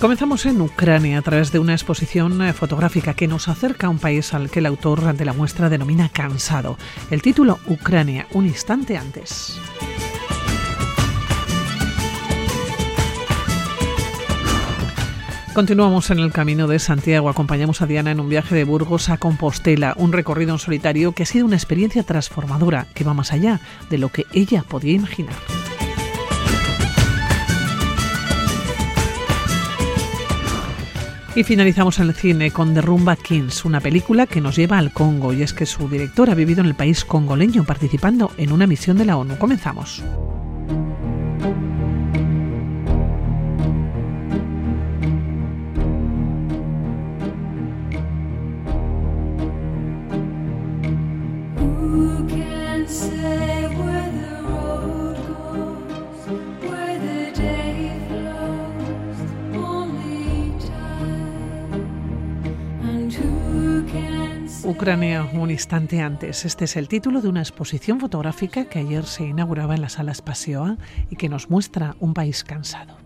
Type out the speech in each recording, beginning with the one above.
Comenzamos en Ucrania a través de una exposición eh, fotográfica que nos acerca a un país al que el autor de la muestra denomina cansado. El título Ucrania, un instante antes. Continuamos en el camino de Santiago. Acompañamos a Diana en un viaje de Burgos a Compostela, un recorrido en solitario que ha sido una experiencia transformadora que va más allá de lo que ella podía imaginar. Y finalizamos en el cine con Derrumba Kings, una película que nos lleva al Congo y es que su director ha vivido en el país congoleño participando en una misión de la ONU. Comenzamos. Ucrania un instante antes. Este es el título de una exposición fotográfica que ayer se inauguraba en la sala Spacioa y que nos muestra un país cansado.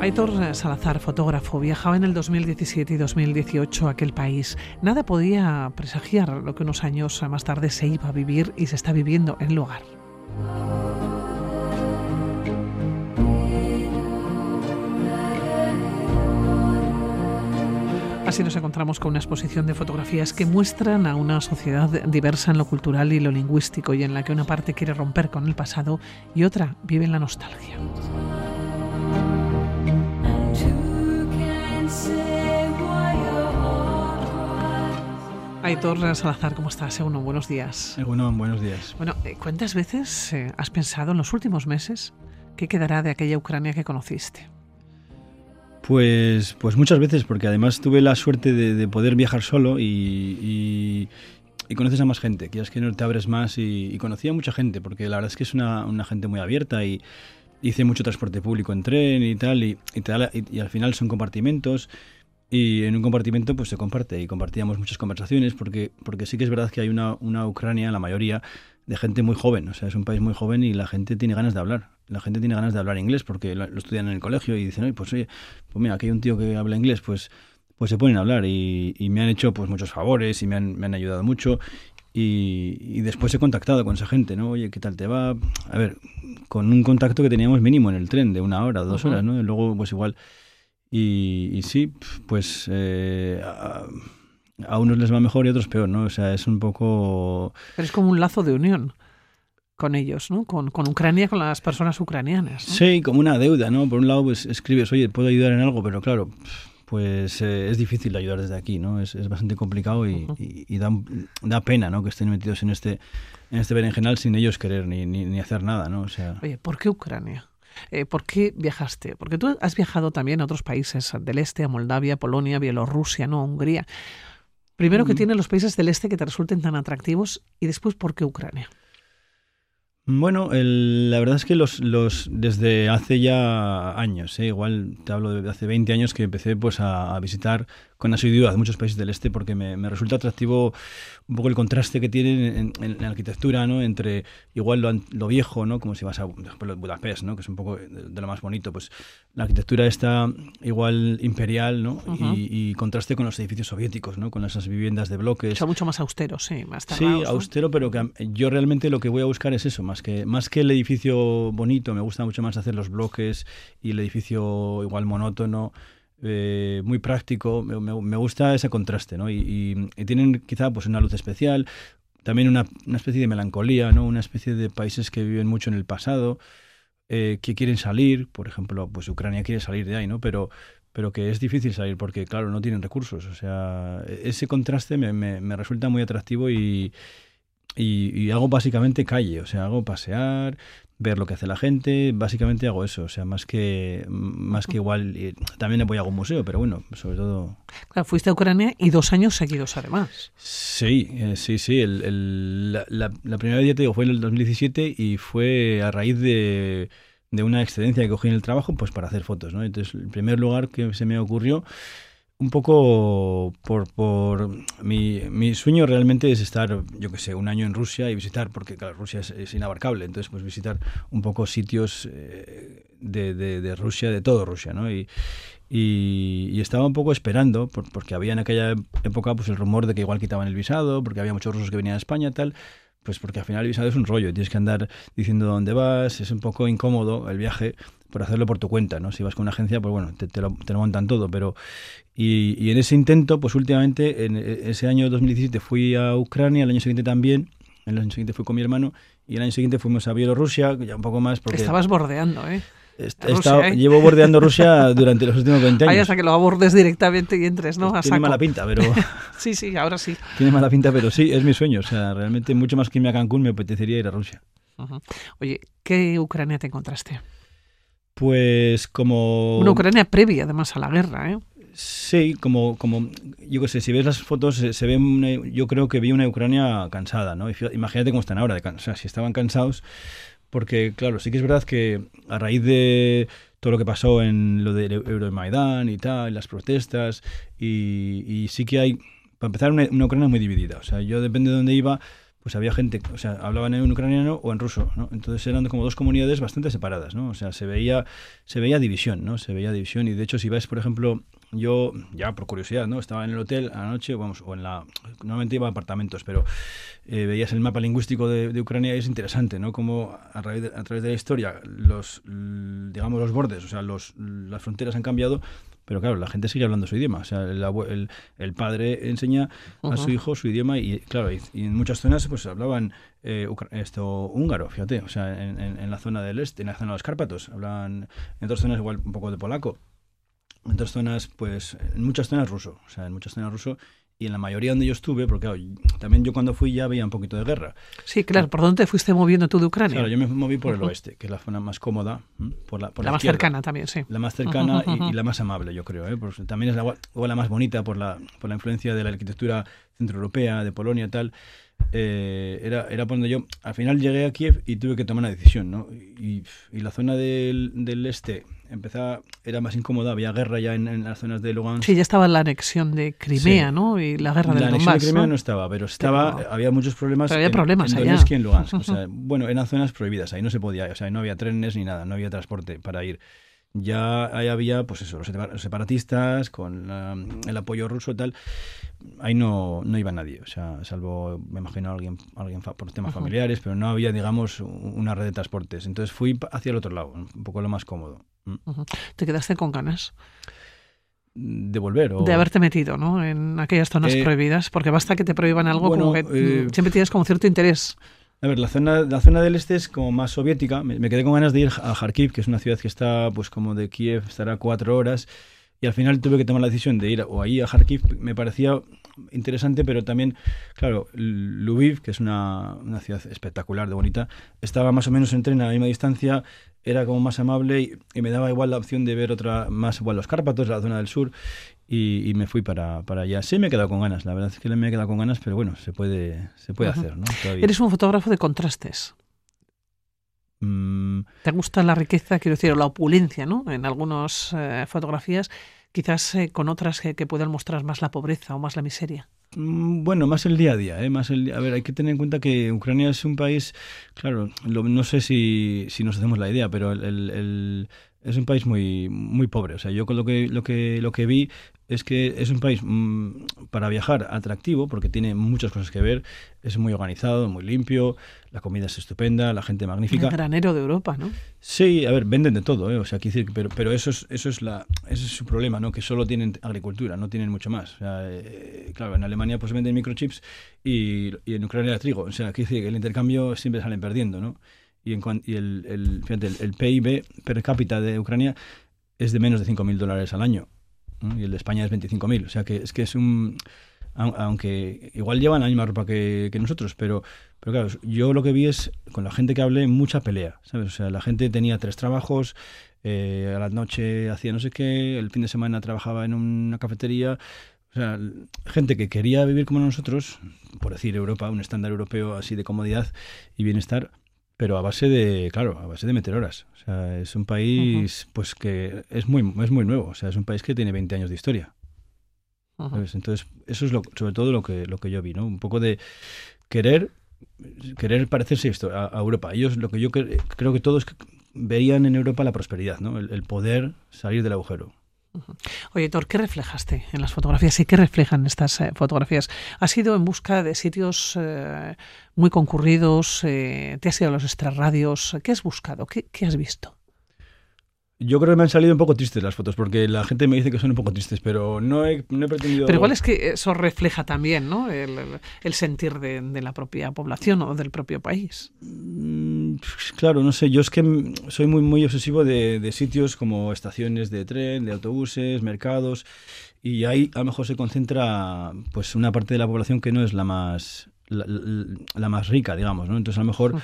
Aitor Salazar, fotógrafo, viajaba en el 2017 y 2018 a aquel país. Nada podía presagiar lo que unos años más tarde se iba a vivir y se está viviendo en el lugar. Así nos encontramos con una exposición de fotografías que muestran a una sociedad diversa en lo cultural y lo lingüístico y en la que una parte quiere romper con el pasado y otra vive en la nostalgia. Aitor Salazar, ¿cómo estás? Uno, buenos días. Bueno, buenos días. Bueno, eh, ¿cuántas veces eh, has pensado en los últimos meses qué quedará de aquella Ucrania que conociste? Pues, pues muchas veces, porque además tuve la suerte de, poder viajar solo y, conoces a más gente, que es que no te abres más y, conocí a mucha gente, porque la verdad es que es una, gente muy abierta y hice mucho transporte público en tren y tal, y, y, al final son compartimentos y en un compartimento pues se comparte y compartíamos muchas conversaciones porque, porque sí que es verdad que hay una, una Ucrania, la mayoría, de gente muy joven, o sea, es un país muy joven y la gente tiene ganas de hablar la gente tiene ganas de hablar inglés porque lo, estudian en el colegio y dicen, oye, pues oye, pues mira, aquí hay un tío que habla inglés, pues, pues se ponen a hablar y, me han hecho pues muchos favores y me han, me han ayudado mucho y, después he contactado con esa gente, ¿no? Oye, ¿qué tal te va? A ver, con un contacto que teníamos mínimo en el tren, de una hora, dos horas, ¿no? Y luego, pues igual. Y, sí, pues eh, a, a, unos les va mejor y a otros peor, ¿no? O sea, es un poco... Pero es como un lazo de unión con ellos, ¿no? Con, con, Ucrania, con las personas ucranianas. Sí, como una deuda, ¿no? Por un lado, pues escribes, oye, puedo ayudar en algo, pero claro, pues eh, es difícil ayudar desde aquí, ¿no? Es, es bastante complicado y, y, da, da, pena, ¿no? Que estén metidos en este, en este berenjenal sin ellos querer ni, ni, ni hacer nada, ¿no? O sea... Oye, ¿por qué Ucrania? Eh, ¿Por qué viajaste? Porque tú has viajado también a otros países del este, a Moldavia, Polonia, Bielorrusia, ¿no? Hungría. Primero, que tienen los países del este que te resulten tan atractivos? Y después, ¿por qué Ucrania? Bueno, la verdad es que los, los desde hace ya años, ¿eh? igual te hablo de hace 20 años que empecé pues a, visitar con asiduidad muchos países del este porque me, resulta atractivo un poco el contraste que tienen en, la arquitectura, ¿no? Entre igual lo, lo, viejo, ¿no? Como si vas a Budapest, ¿no? Que es un poco de, lo más bonito, pues la arquitectura está igual imperial, ¿no? y, contraste con los edificios soviéticos, ¿no? Con esas viviendas de bloques. Son mucho más austeros, sí, más Sí, austero, pero que yo realmente lo que voy a buscar es eso, más que, más que el edificio bonito, me gusta mucho más hacer los bloques y el edificio igual monótono. Eh, muy práctico, me, gusta ese contraste, ¿no? Y, tienen quizá pues una luz especial, también una, especie de melancolía, ¿no? Una especie de países que viven mucho en el pasado, eh, que quieren salir, por ejemplo, pues Ucrania quiere salir de ahí, ¿no? Pero, pero que es difícil salir porque, claro, no tienen recursos. O sea, e-, ese contraste me, me, me resulta muy atractivo y, y, hago básicamente calle, o sea, hago pasear, ver lo que hace la gente, básicamente hago eso, o sea, más que más que igual, también voy a algún museo, pero bueno, sobre todo... Claro, fuiste a Ucrania y dos años seguidos además. Sí, eh, sí, sí, el, la, la, primera vez, ya te digo, fue en el 2017 y fue a raíz de, de una excedencia que cogí en el trabajo, pues para hacer fotos, ¿no? Entonces, el primer lugar que se me ocurrió un poco por, por mi, mi, sueño realmente es estar, yo que sé, un año en Rusia y visitar, porque claro, Rusia es, inabarcable, entonces pues visitar un poco sitios eh, de, de, Rusia, de todo Rusia, ¿no? Y, y, estaba un poco esperando, porque había en aquella época pues el rumor de que igual quitaban el visado, porque había muchos rusos que venían a España tal, pues porque al final el visado es un rollo, tienes que andar diciendo dónde vas, es un poco incómodo el viaje por hacerlo por tu cuenta, ¿no? Si vas con una agencia, pues bueno, te, lo, te lo, montan todo, pero... Y, y, en ese intento, pues últimamente, en e, ese año 2017 fui a Ucrania, el año siguiente también, el año siguiente fui con mi hermano, y el año siguiente fuimos a Bielorrusia, ya un poco más porque... Estabas bordeando, ¿eh? ¿Eh? Llevo bordeando Rusia durante los últimos 20 años. Hasta que lo abordes directamente y entres, ¿no? tiene mala pinta, pero... sí, sí, ahora sí. Tiene mala pinta, pero sí, es mi sueño. O sea, realmente mucho más que irme a Cancún me apetecería ir a Rusia. Oye, ¿qué Ucrania te encontraste? Pues como... Una Ucrania previa además a la guerra, ¿eh? Sí, como, como yo qué sé, si ves las fotos, se, ve, yo creo que vi una Ucrania cansada, ¿no? Imagínate cómo están ahora, de, o sea, si estaban cansados, porque claro, sí que es verdad que a raíz de todo lo que pasó en lo de Euromaidán y tal, las protestas, y, y sí que hay, para empezar, una, una Ucrania muy dividida, o sea, yo depende de dónde iba, pues había gente, o sea, hablaban en ucraniano o en ruso, ¿no? Entonces eran como dos comunidades bastante separadas, ¿no? O sea, se veía, se veía división, ¿no? Se veía división y de hecho si vais, por ejemplo, yo, ya por curiosidad, ¿no? Estaba en el hotel a la noche, vamos, o en la, normalmente iba a apartamentos, pero eh, veías el mapa lingüístico de, Ucrania y es interesante, ¿no? Como a, a través de la historia los, digamos, los bordes, o sea, los, las fronteras han cambiado, pero claro, la gente sigue hablando su idioma. O sea, el, el, padre enseña a su hijo su idioma y, claro, y, en muchas zonas pues hablaban eh, esto húngaro, fíjate. O sea, en, en, la zona del este, en la zona de los Cárpatos, hablaban en otras zonas igual un poco de polaco. En otras zonas, pues, en muchas zonas ruso. O sea, en muchas zonas ruso y en la mayoría donde yo estuve, porque también yo cuando fui ya había un poquito de guerra. Sí, claro. ¿Por dónde te fuiste moviendo tú de Ucrania? Claro, yo me moví por el oeste, que es la zona más cómoda. Por la, la, más cercana también, sí. La más cercana y, la más amable, yo creo. ¿eh? también es la, la más bonita por la, por la influencia de la arquitectura centroeuropea, de Polonia y tal. Eh, era, era cuando yo al final llegué a Kiev y tuve que tomar una decisión, ¿no? Y, y la zona del, del este empezaba, era más incómoda, había guerra ya en, las zonas de Lugansk. Sí, ya estaba la anexión de Crimea, ¿no? Y la guerra del La anexión de Crimea ¿no? estaba, pero estaba, había muchos problemas, había en, problemas en Donetsk y en Lugansk. O sea, bueno, eran zonas prohibidas, ahí no se podía, o sea, no había trenes ni nada, no había transporte para ir. Ya ahí había, pues eso, los separatistas con el apoyo ruso y tal. Ahí no, no iba nadie, o sea, salvo, me imagino, alguien, alguien por temas familiares, pero no había, digamos, una red de transportes. Entonces fui hacia el otro lado, un poco lo más cómodo. Mm. ¿Te quedaste con ganas? de volver o... de haberte metido ¿no? en aquellas zonas eh, prohibidas porque basta que te prohíban algo como que eh, siempre tienes como cierto interés a ver la zona la zona del este es como más soviética. Me, quedé con ganas de ir a Kharkiv que es una ciudad que está pues como de Kiev estará cuatro horas. Y al final tuve que tomar la decisión de ir o ahí a Kharkiv. Me parecía interesante, pero también, claro, Lviv, que es una, una, ciudad espectacular, de bonita, estaba más o menos en tren a la misma distancia, era como más amable y, me daba igual la opción de ver otra, más igual los Cárpatos, la zona del sur, y, me fui para, para, allá. Sí me he quedado con ganas, la verdad es que me he quedado con ganas, pero bueno, se puede, se puede hacer, ¿no? Eres un fotógrafo de contrastes. Mm. ¿Te gusta la riqueza, quiero decir, o la opulencia, ¿no? En algunas eh, fotografías quizás eh, con otras que, puedan mostrar más la pobreza o más la miseria. Mm, bueno, más el día a día, ¿eh? más el, a ver, hay que tener en cuenta que Ucrania es un país, claro, no sé si, si, nos hacemos la idea, pero el, es un país muy muy pobre. O sea, yo con lo que lo que lo que vi es que es un país mm, para viajar atractivo porque tiene muchas cosas que ver. Es muy organizado, muy limpio, la comida es estupenda, la gente magnífica. El granero de Europa, ¿no? Sí, a ver, venden de todo, ¿eh? o sea, decir, pero pero eso es eso es la ese es su problema, ¿no? Que solo tienen agricultura, no tienen mucho más. O sea, eh, claro, en Alemania pues venden microchips y, y en Ucrania trigo. O sea, quiere decir que el intercambio siempre salen perdiendo, ¿no? y, en, y el, el, fíjate, el, PIB per cápita de Ucrania es de menos de 5.000 dólares al año y el de España es 25.000. O sea que es que es un... Aunque igual llevan la misma ropa que, nosotros, pero, pero claro, yo lo que vi es, con la gente que hablé, mucha pelea, ¿sabes? O sea, la gente tenía tres trabajos, eh, a la noche hacía no sé qué, el fin de semana trabajaba en una cafetería, o sea, gente que quería vivir como nosotros, por decir Europa, un estándar europeo así de comodidad y bienestar, pero a base de, claro, a base de meter horas. O sea, es un país pues que es muy, es muy nuevo, o sea, es un país que tiene 20 años de historia. Entonces, eso es lo, sobre todo lo que, lo que yo vi, ¿no? Un poco de querer querer parecerse esto a, Europa. Ellos lo que yo creo que todos veían en Europa la prosperidad, ¿no? el poder salir del agujero. Oye, Thor, ¿qué reflejaste en las fotografías y qué reflejan estas eh, fotografías? ¿Has ido en busca de sitios eh, muy concurridos? Eh, ¿Te has ido a los extrarradios? ¿Qué has buscado? ¿Qué, ¿Qué, has visto? Yo creo que me han salido un poco tristes las fotos, porque la gente me dice que son un poco tristes, pero no he, no he pretendido... Pero igual es que eso refleja también ¿no? el, el sentir de, de, la propia población o del propio país. Mm, claro, no sé, yo es que soy muy, muy obsesivo de, de sitios como estaciones de tren, de autobuses, mercados, y ahí a lo mejor se concentra pues una parte de la población que no es la más la, más rica, digamos, ¿no? Entonces a lo mejor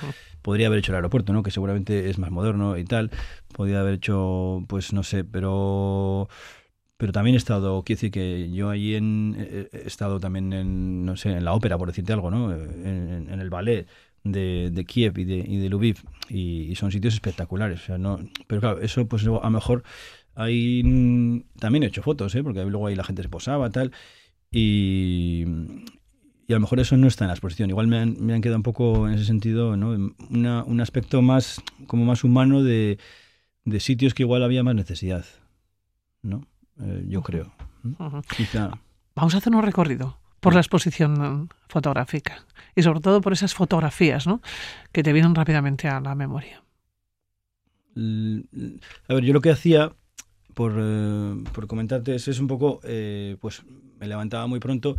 podría haber hecho el aeropuerto, ¿no? Que seguramente es más moderno y tal. Podría haber hecho, pues no sé, pero pero también he estado, quiero decir que yo allí en, he estado también en, no sé, en la ópera, por decirte algo, ¿no? En, el ballet de, de, Kiev y de, y de Lviv, y, son sitios espectaculares, o sea, no, pero claro, eso pues a lo mejor ahí también he hecho fotos, ¿eh? Porque luego ahí la gente se posaba, tal, y, y a lo mejor eso no está en la exposición. Igual me han, me han quedado un poco en ese sentido, ¿no? un aspecto más, como más humano de, de, sitios que igual había más necesidad, ¿no? Eh, yo creo. Vamos a hacer un recorrido por la exposición fotográfica y sobre todo por esas fotografías, ¿no? Que te vienen rápidamente a la memoria. A ver, yo lo que hacía por, eh, por comentarte es, es un poco, eh, pues me levantaba muy pronto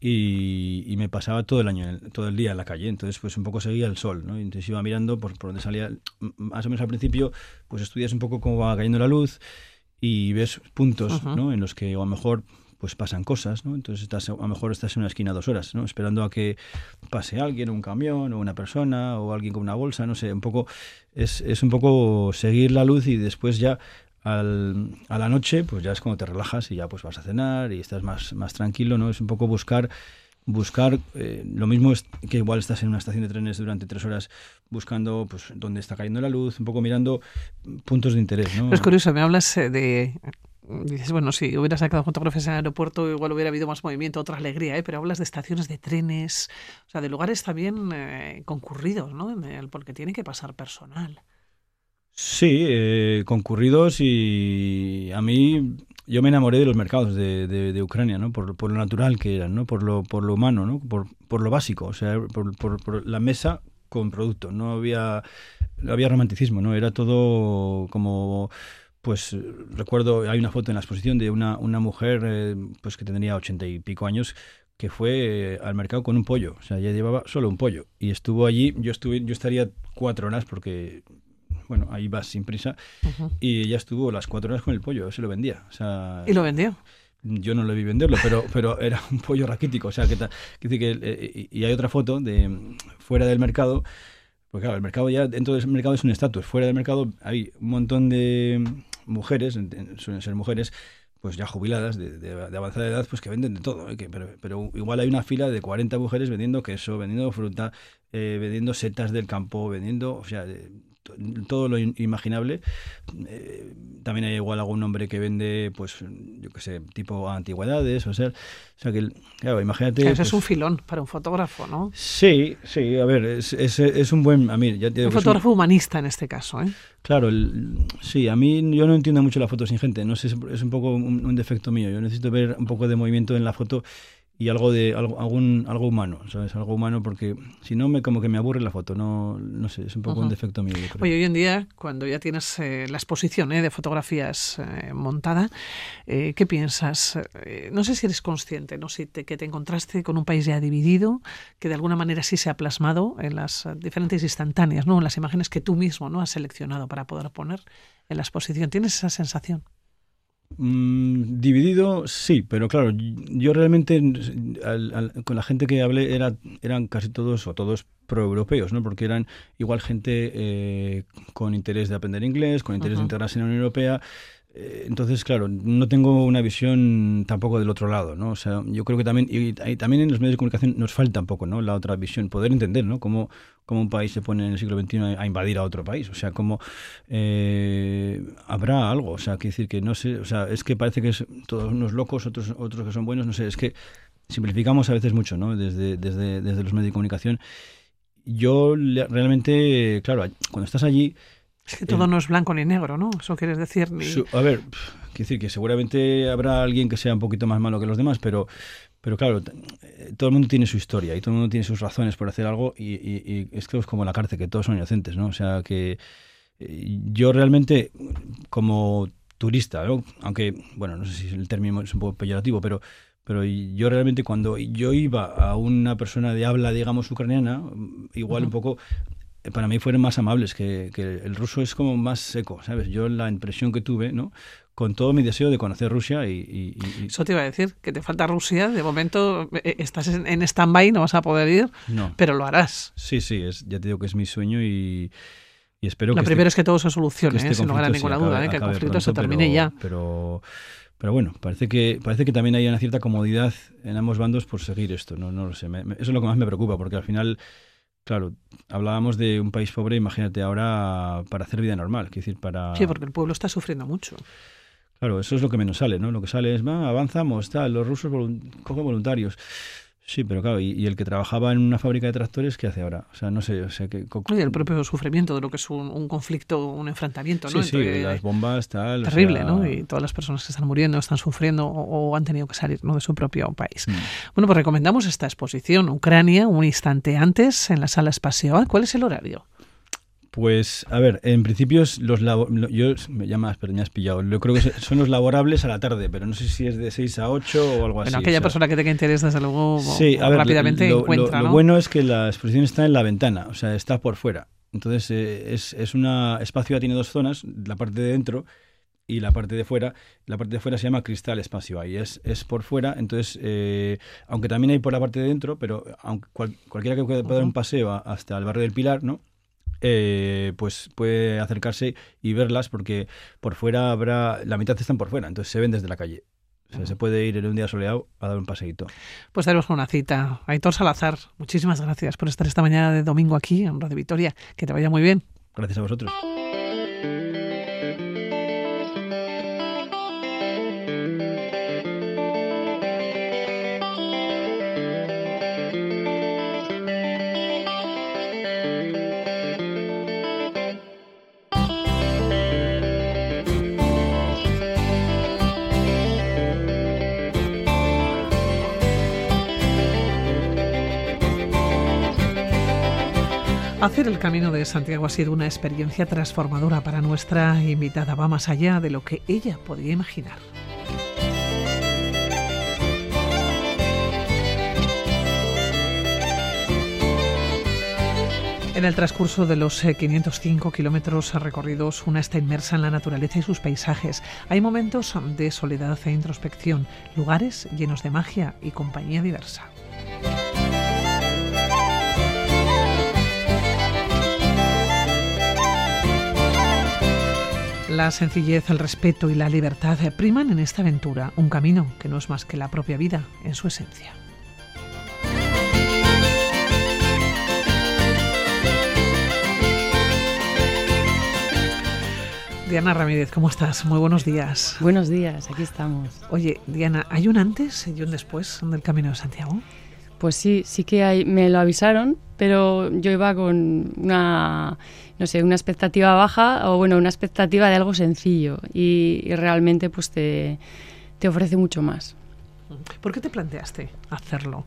y, me pasaba todo el año, todo el día en la calle. Entonces, pues un poco seguía el sol, ¿no? Entonces iba mirando por, por donde salía, más o menos al principio, pues estudias un poco cómo va cayendo la luz y ves puntos, ¿no? En los que a lo mejor pues pasan cosas, ¿no? Entonces estás, a lo mejor estás en una esquina dos horas, ¿no? Esperando a que pase alguien, un camión, o una persona, o alguien con una bolsa, no sé, un poco, es, es un poco seguir la luz y después ya al, a la noche, pues ya es cuando te relajas y ya pues vas a cenar y estás más, más tranquilo, ¿no? Es un poco buscar buscar eh, lo mismo es que igual estás en una estación de trenes durante tres horas buscando pues dónde está cayendo la luz un poco mirando puntos de interés ¿no? es curioso me hablas eh, de dices bueno si hubiera sacado fotografías en el aeropuerto igual hubiera habido más movimiento otra alegría ¿eh? pero hablas de estaciones de trenes o sea de lugares también eh, concurridos ¿no? porque tiene que pasar personal Sí, eh, concurridos y a mí yo me enamoré de los mercados de, de, Ucrania, ¿no? Por, por, lo natural que eran, ¿no? Por lo, por lo humano, ¿no? Por, por lo básico, o sea, por, por, la mesa con producto. No había, no había romanticismo, ¿no? Era todo como pues recuerdo, hay una foto en la exposición de una, una mujer eh, pues que tendría ochenta y pico años que fue eh, al mercado con un pollo, o sea, ella llevaba solo un pollo y estuvo allí, yo estuve, yo estaría cuatro horas porque bueno, ahí vas sin prisa. Y ella estuvo las cuatro horas con el pollo, se lo vendía. O sea, ¿Y lo vendió? Yo no le vi venderlo, pero, pero era un pollo raquítico. O sea, que, que, que eh, y hay otra foto de fuera del mercado. Porque claro, el mercado ya, dentro del mercado es un estatus. Fuera del mercado hay un montón de mujeres, suelen ser mujeres, pues ya jubiladas, de, avanzada edad, pues que venden de todo. ¿eh? pero, pero, igual hay una fila de 40 mujeres vendiendo queso, vendiendo fruta, eh, vendiendo setas del campo, vendiendo, o sea, todo lo imaginable. Eh, también hay igual algún hombre que vende, pues, yo qué sé, tipo antigüedades, o sea, o sea que, claro, imagínate... Eso es pues un filón para un fotógrafo, ¿no? Sí, sí, a ver, es, es, es un buen... A mí, ya un fotógrafo humanista en este caso, ¿eh? Claro, sí, a mí yo no entiendo mucho la foto sin gente, no sé, es un poco un defecto mío, yo necesito ver un poco de movimiento en la foto y algo de algo, algún, algo humano, ¿sabes? Algo humano porque si no me como que me aburre la foto, no no sé, es un poco un defecto mío. Oye, hoy en día cuando ya tienes eh, la exposición ¿eh? de fotografías eh, montada, ¿qué piensas? no sé si eres consciente, no si te, que te encontraste con un país ya dividido, que de alguna manera sí se ha plasmado en las diferentes instantáneas, ¿no? En las imágenes que tú mismo no has seleccionado para poder poner en la exposición. ¿Tienes esa sensación? Mm, dividido, sí, pero claro, yo realmente con la gente que hablé era, eran casi todos o todos proeuropeos, ¿no? Porque eran igual gente eh, con interés de aprender inglés, con interés de integrarse en la Unión Europea, Eh, entonces, claro, no tengo una visión tampoco del otro lado, ¿no? O sea, yo creo que también, y, también en los medios de comunicación nos falta un poco, ¿no? La otra visión, poder entender, ¿no? Cómo, cómo un país se pone en el siglo XXI a, invadir a otro país, o sea, cómo eh, habrá algo, o sea, que decir que no sé, o sea, es que parece que es todos unos locos, otros, otros que son buenos, no sé, es que simplificamos a veces mucho, ¿no? Desde, desde, desde los medios de comunicación. Yo realmente, claro, cuando estás allí es que todo no es blanco ni negro, ¿no? Eso quieres decir. a ver, quiero decir que seguramente habrá alguien que sea un poquito más malo que los demás, pero, pero claro, todo el mundo tiene su historia y todo el mundo tiene sus razones por hacer algo y, y, es que es como la cárcel, que todos son inocentes, ¿no? O sea que eh, yo realmente, como turista, ¿no? aunque, bueno, no sé si el término es un poco peyorativo, pero pero yo realmente cuando yo iba a una persona de habla, digamos, ucraniana, igual un poco para mí fueron más amables, que, el ruso es como más seco, ¿sabes? Yo la impresión que tuve, ¿no? Con todo mi deseo de conocer Rusia y, Eso te iba a decir, que te falta Rusia, de momento eh, eh, estás en, stand-by, no vas a poder ir, no. pero lo harás. Sí, sí, es, ya te digo que es mi sueño y, espero que... Lo primero es que todo se solucione, este ¿eh? sin lugar a ninguna duda, que el conflicto se termine ya. Pero... Pero bueno, parece que, parece que también hay una cierta comodidad en ambos bandos por seguir esto. No, no lo sé. eso es lo que más me preocupa, porque al final Claro, hablábamos de un país pobre, imagínate ahora para hacer vida normal, decir, para... Sí, porque el pueblo está sufriendo mucho. Claro, eso es lo que menos sale, ¿no? Lo que sale es, va, avanzamos, tal, los rusos cogen voluntarios. Sí, pero claro, y, el que trabajaba en una fábrica de tractores, ¿qué hace ahora? O sea, no sé, o sea, que... Y el propio sufrimiento de lo que es un, conflicto, un enfrentamiento, ¿no? Sí, sí, las bombas, tal... Terrible, ¿no? Y todas las personas que están muriendo, están sufriendo o, han tenido que salir ¿no? de su propio país. Mm. Bueno, pues recomendamos esta exposición, Ucrania, un instante antes, en la sala espacial. ¿Cuál es el horario? Pues, a ver, en principio los yo me llamas, pero me has pillado. Yo creo que son los laborables a la tarde, pero no sé si es de 6 a 8 o algo así. Bueno, aquella persona que tenga interés, desde luego, sí, a ver, rápidamente lo, encuentra. Lo, bueno es que la exposición está en la ventana, o sea, está por fuera. Entonces, eh, es, es un espacio, tiene dos zonas, la parte de dentro y la parte de fuera. La parte de fuera se llama cristal espacio, ahí es, es por fuera. Entonces, eh, aunque también hay por la parte de dentro, pero aunque cualquiera que pueda dar un paseo hasta el barrio del Pilar, ¿no? Eh, pues puede acercarse y verlas porque por fuera habrá, la mitad están por fuera, entonces se ven desde la calle. se puede ir en un día soleado a dar un paseíto. Pues tenemos una cita. Aitor Salazar, muchísimas gracias por estar esta mañana de domingo aquí en Radio Vitoria. Que te vaya muy bien. Gracias a vosotros. Hacer el camino de Santiago ha sido una experiencia transformadora para nuestra invitada. Va más allá de lo que ella podía imaginar. En el transcurso de los 505 eh, kilómetros recorridos, una está inmersa en la naturaleza y sus paisajes. Hay momentos de soledad e introspección, lugares llenos de magia y compañía diversa. La sencillez, el respeto y la libertad priman en esta aventura, un camino que no es más que la propia vida en su esencia. Diana Ramírez, ¿cómo estás? Muy buenos días. Buenos días, aquí estamos. Oye, Diana, ¿hay un antes y un después del Camino de Santiago? Pues sí, sí que me lo avisaron, pero yo iba con una no sé, una expectativa baja o bueno, una expectativa de algo sencillo y, realmente pues te ofrece mucho más. ¿Por qué te planteaste hacerlo?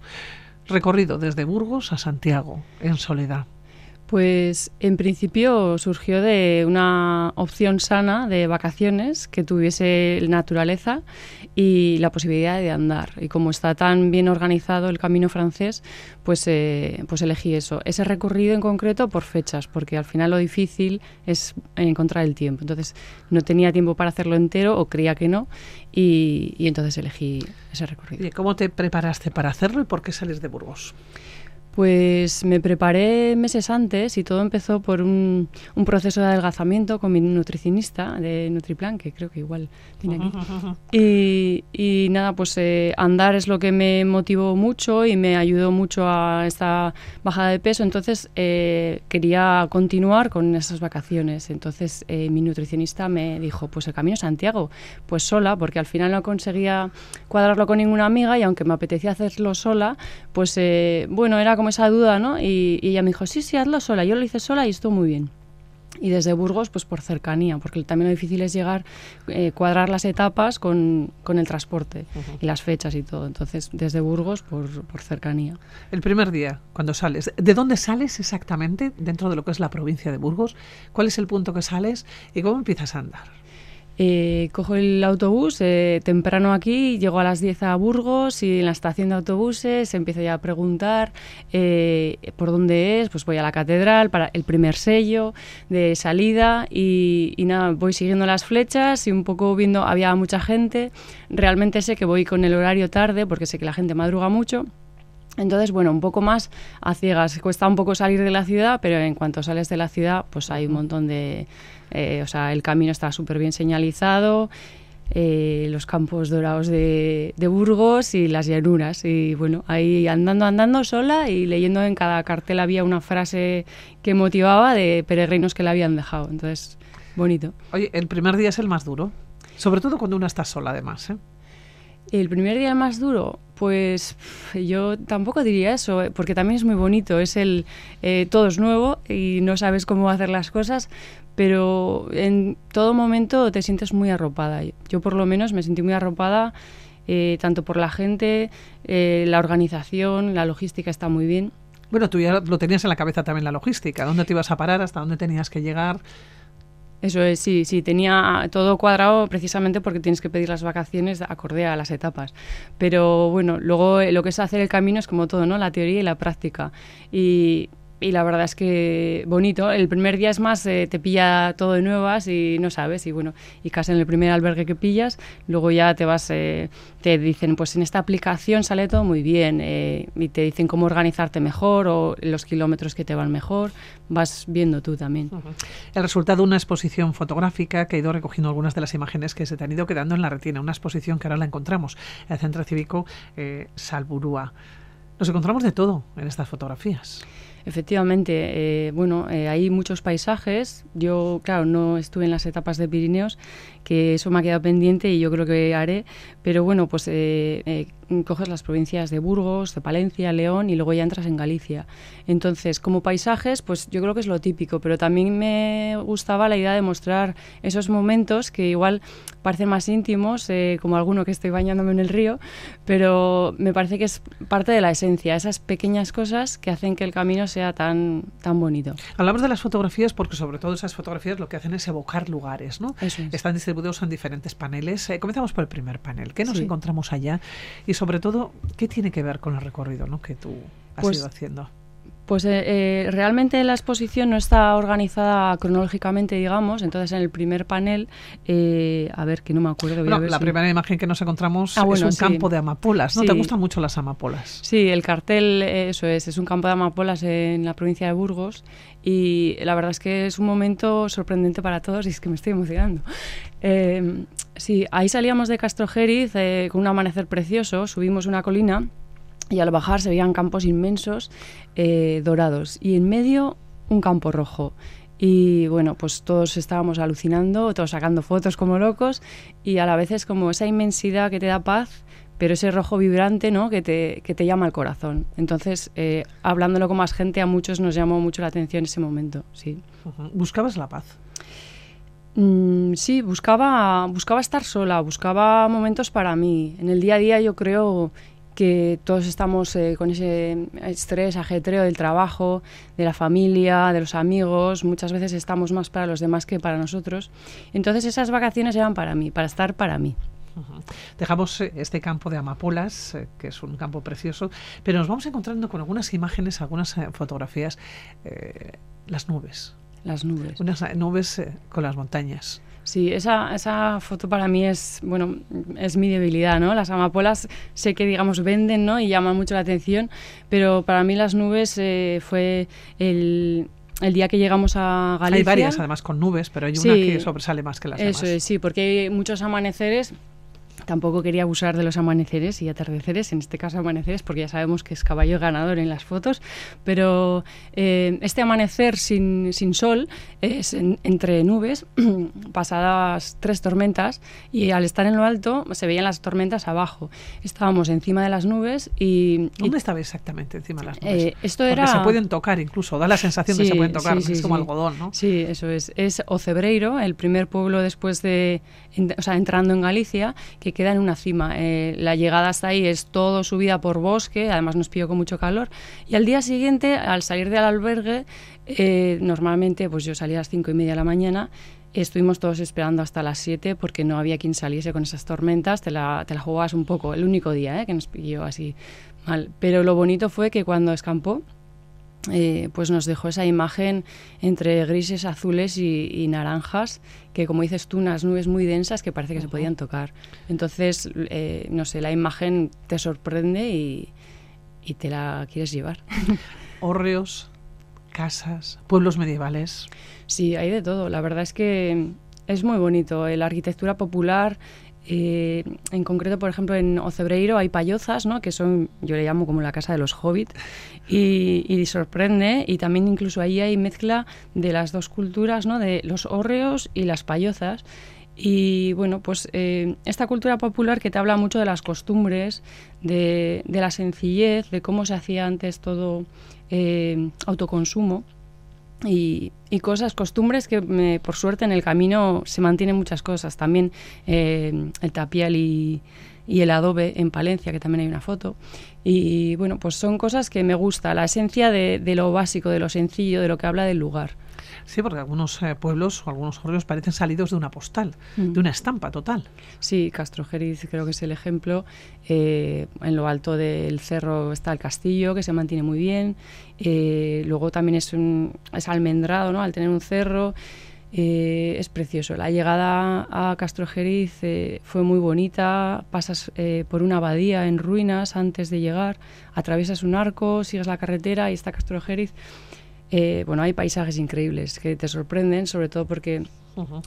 Recorrido desde Burgos a Santiago, en soledad. Pues en principio surgió de una opción sana de vacaciones que tuviese naturaleza y la posibilidad de andar. Y como está tan bien organizado el camino francés, pues, eh, pues elegí eso. Ese recorrido en concreto por fechas, porque al final lo difícil es encontrar el tiempo. Entonces no tenía tiempo para hacerlo entero o creía que no y, y entonces elegí ese recorrido. ¿Y cómo te preparaste para hacerlo y por qué sales de Burgos? Pues me preparé meses antes y todo empezó por un, un proceso de adelgazamiento con mi nutricionista de Nutriplan, que creo que igual tiene aquí. Y, y nada, pues eh, andar es lo que me motivó mucho y me ayudó mucho a esta bajada de peso. Entonces eh, quería continuar con esas vacaciones. Entonces eh, mi nutricionista me dijo, pues el camino a Santiago, pues sola, porque al final no conseguía cuadrarlo con ninguna amiga y aunque me apetecía hacerlo sola, pues bueno, era como esa duda, ¿no? Y, ella me dijo, sí, sí, hazlo sola. Yo lo hice sola y estuvo muy bien. Y desde Burgos, pues por cercanía, porque también lo difícil es llegar, eh, cuadrar las etapas con, con el transporte y las fechas y todo. Entonces, desde Burgos, por, por cercanía. El primer día, cuando sales, ¿de dónde sales exactamente dentro de lo que es la provincia de Burgos? ¿Cuál es el punto que sales y cómo empiezas a andar? Eh, cojo el autobús eh, temprano aquí, llego a las 10 a Burgos y en la estación de autobuses empiezo ya a preguntar eh, por dónde es, pues voy a la catedral para el primer sello de salida y, y, nada, voy siguiendo las flechas y un poco viendo, había mucha gente, realmente sé que voy con el horario tarde porque sé que la gente madruga mucho. Entonces, bueno, un poco más a ciegas. Cuesta un poco salir de la ciudad, pero en cuanto sales de la ciudad, pues hay un montón de, eh, o sea, el camino está súper bien señalizado, eh, los campos dorados de, Burgos y las llanuras. Y bueno, ahí andando, andando sola y leyendo en cada cartel había una frase que motivaba de peregrinos que la habían dejado. Entonces, bonito. Oye, el primer día es el más duro, sobre todo cuando una está sola además, ¿eh? El primer día más duro, pues yo tampoco diría eso, porque también es muy bonito, es el todo es nuevo y no sabes cómo hacer las cosas, pero en todo momento te sientes muy arropada. Yo por lo menos me sentí muy arropada eh, tanto por la gente, eh, la organización, la logística está muy bien. Bueno, tú ya lo tenías en la cabeza también la logística, ¿dónde te ibas a parar, hasta dónde tenías que llegar? Eso es, sí, sí, tenía todo cuadrado precisamente porque tienes que pedir las vacaciones acorde a las etapas. Pero bueno, luego lo que es hacer el camino es como todo, ¿no? La teoría y la práctica. Y y la verdad es que bonito. El primer día es más, eh, te pilla todo de nuevas y no sabes. Y bueno, y casi en el primer albergue que pillas, luego ya te vas, eh, te dicen, pues en esta aplicación sale todo muy bien. Eh, y te dicen cómo organizarte mejor o los kilómetros que te van mejor. Vas viendo tú también. El resultado una exposición fotográfica que he ido recogiendo algunas de las imágenes que se te han ido quedando en la retina. Una exposición que ahora la encontramos en el Centro Cívico Salburúa. Nos encontramos de todo en estas fotografías. Efectivamente, eh, bueno, eh, hay muchos paisajes. Yo, claro, no estuve en las etapas de Pirineos, que eso me ha quedado pendiente y yo creo que haré. Pero bueno, pues eh, coges las provincias de Burgos, de Palencia, León y luego ya entras en Galicia. Entonces, como paisajes, pues yo creo que es lo típico, pero también me gustaba la idea de mostrar esos momentos que igual parecen más íntimos, como alguno que estoy bañándome en el río, pero me parece que es parte de la esencia, esas pequeñas cosas que hacen que el camino sea tan, tan bonito. Hablamos de las fotografías porque sobre todo esas fotografías lo que hacen es evocar lugares, ¿no? Están distribuidos en diferentes paneles. Eh, comenzamos por el primer panel. ¿Qué nos encontramos allá? Y sobre todo, ¿qué tiene que ver con el recorrido ¿no? que tú has pues ido haciendo? Pues eh, eh, realmente la exposición no está organizada cronológicamente, digamos. Entonces, en el primer panel, eh, a ver, que no me acuerdo. la primera imagen que nos encontramos ah, es un campo de amapolas. ¿No te gustan mucho las amapolas? Sí, el cartel, eso es, es un campo de amapolas en la provincia de Burgos. Y la verdad es que es un momento sorprendente para todos y es que me estoy emocionando. Sí, ahí salíamos de Castrojeriz con un amanecer precioso, subimos una colina y al bajar se veían campos inmensos eh, dorados y en medio un campo rojo. Y bueno, pues todos estábamos alucinando, todos sacando fotos como locos y a la vez es como esa inmensidad que te da paz, pero ese rojo vibrante ¿no? que, te, que te llama al corazón. Entonces, eh, hablándolo con más gente, a muchos nos llamó mucho la atención ese momento. Sí. ¿Buscabas la paz? Mm, sí, buscaba, buscaba estar sola, buscaba momentos para mí. En el día a día yo creo que todos estamos eh, con ese estrés, ajetreo del trabajo, de la familia, de los amigos, muchas veces estamos más para los demás que para nosotros. Entonces esas vacaciones eran para mí, para estar para mí. Dejamos eh, este campo de amapolas, eh, que es un campo precioso, pero nos vamos encontrando con algunas imágenes, algunas fotografías, las nubes. Las nubes. Unas nubes con las montañas. Sí, esa, esa foto para mí es, bueno, es mi debilidad, ¿no? Las amapolas sé que, digamos, venden, ¿no? Y llaman mucho la atención, pero para mí las nubes eh, fue el, el día que llegamos a Galicia. Hay varias, además, con nubes, pero hay una que sobresale más que las demás. Eso sí, porque hay muchos amaneceres Tampoco quería abusar de los amaneceres y atardeceres, en este caso amaneceres, porque ya sabemos que es caballo ganador en las fotos, pero eh, este amanecer sin, sin sol es entre nubes, pasadas tres tormentas, y al estar en lo alto se veían las tormentas abajo. Estábamos encima de las nubes y... ¿Dónde estaba exactamente encima de las nubes? Eh, esto era... se pueden tocar incluso, da la sensación de que se pueden tocar, es como algodón, ¿no? Sí, eso es. Es Ocebreiro, el primer pueblo después de... O sea, entrando en Galicia, que queda en una cima. Eh, la llegada hasta ahí es todo subida por bosque, además nos pilló con mucho calor. Y al día siguiente, al salir del albergue, eh, normalmente pues yo salía a las cinco y media de la mañana Estuvimos todos esperando hasta las 7 porque no había quien saliese con esas tormentas, te la, te la jugabas un poco, el único día ¿eh? que nos pilló así mal. Pero lo bonito fue que cuando escampó, eh, pues nos dejó esa imagen entre grises, azules y, naranjas, que como dices tú, unas nubes muy densas que parece que se podían tocar. Entonces, eh, no sé, la imagen te sorprende y, y te la quieres llevar. Hórreos, casas, pueblos medievales. Sí, hay de todo. La verdad es que es muy bonito. La arquitectura popular eh, en concreto, por ejemplo, en Ocebreiro hay payozas, ¿no? que son, yo le llamo como la casa de los hobbits, y, sorprende, y también incluso ahí hay mezcla de las dos culturas, ¿no? de los hórreos y las payozas. Y bueno, pues eh, esta cultura popular que te habla mucho de las costumbres, de, la sencillez, de cómo se hacía antes todo eh, autoconsumo, y, cosas, costumbres que por suerte en el camino se mantienen muchas cosas. También eh, el tapial y, el adobe en Palencia, que también hay una foto. Y bueno, pues son cosas que me gusta, la esencia de, de lo básico, de lo sencillo, de lo que habla del lugar. Sí, porque algunos eh, pueblos o algunos horrios parecen salidos de una postal, mm. de una estampa total. Sí, Castrojeriz creo que es el ejemplo. Eh, en lo alto del cerro está el castillo, que se mantiene muy bien. Eh, luego también es, un, es almendrado, ¿no? Al tener un cerro. es precioso. La llegada a Castrojeriz fue muy bonita. Pasas por una abadía en ruinas antes de llegar, atraviesas un arco, sigues la carretera y está Castrojeriz. Eh, bueno, hay paisajes increíbles que te sorprenden, sobre todo porque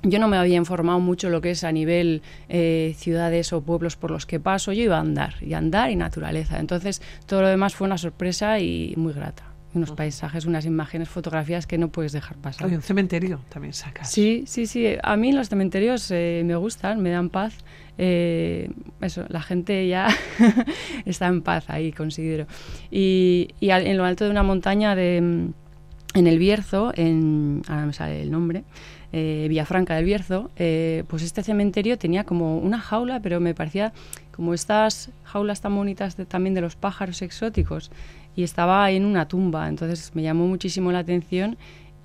yo no me había informado mucho lo que es a nivel eh, ciudades o pueblos por los que paso. Yo iba a andar, y andar y naturaleza. Entonces, todo lo demás fue una sorpresa y muy grata. Unos paisajes, unas imágenes, fotografías que no puedes dejar pasar. Hay un cementerio también sacas. Sí, sí, sí. A mí los cementerios eh, me gustan, me dan paz. eso, la gente ya está en paz ahí, considero. Y, y en lo alto de una montaña de en el Bierzo, en, ahora me sale el nombre, eh, Villafranca del Bierzo, eh, pues este cementerio tenía como una jaula, pero me parecía como estas jaulas tan bonitas también de los pájaros exóticos, y estaba en una tumba, entonces me llamó muchísimo la atención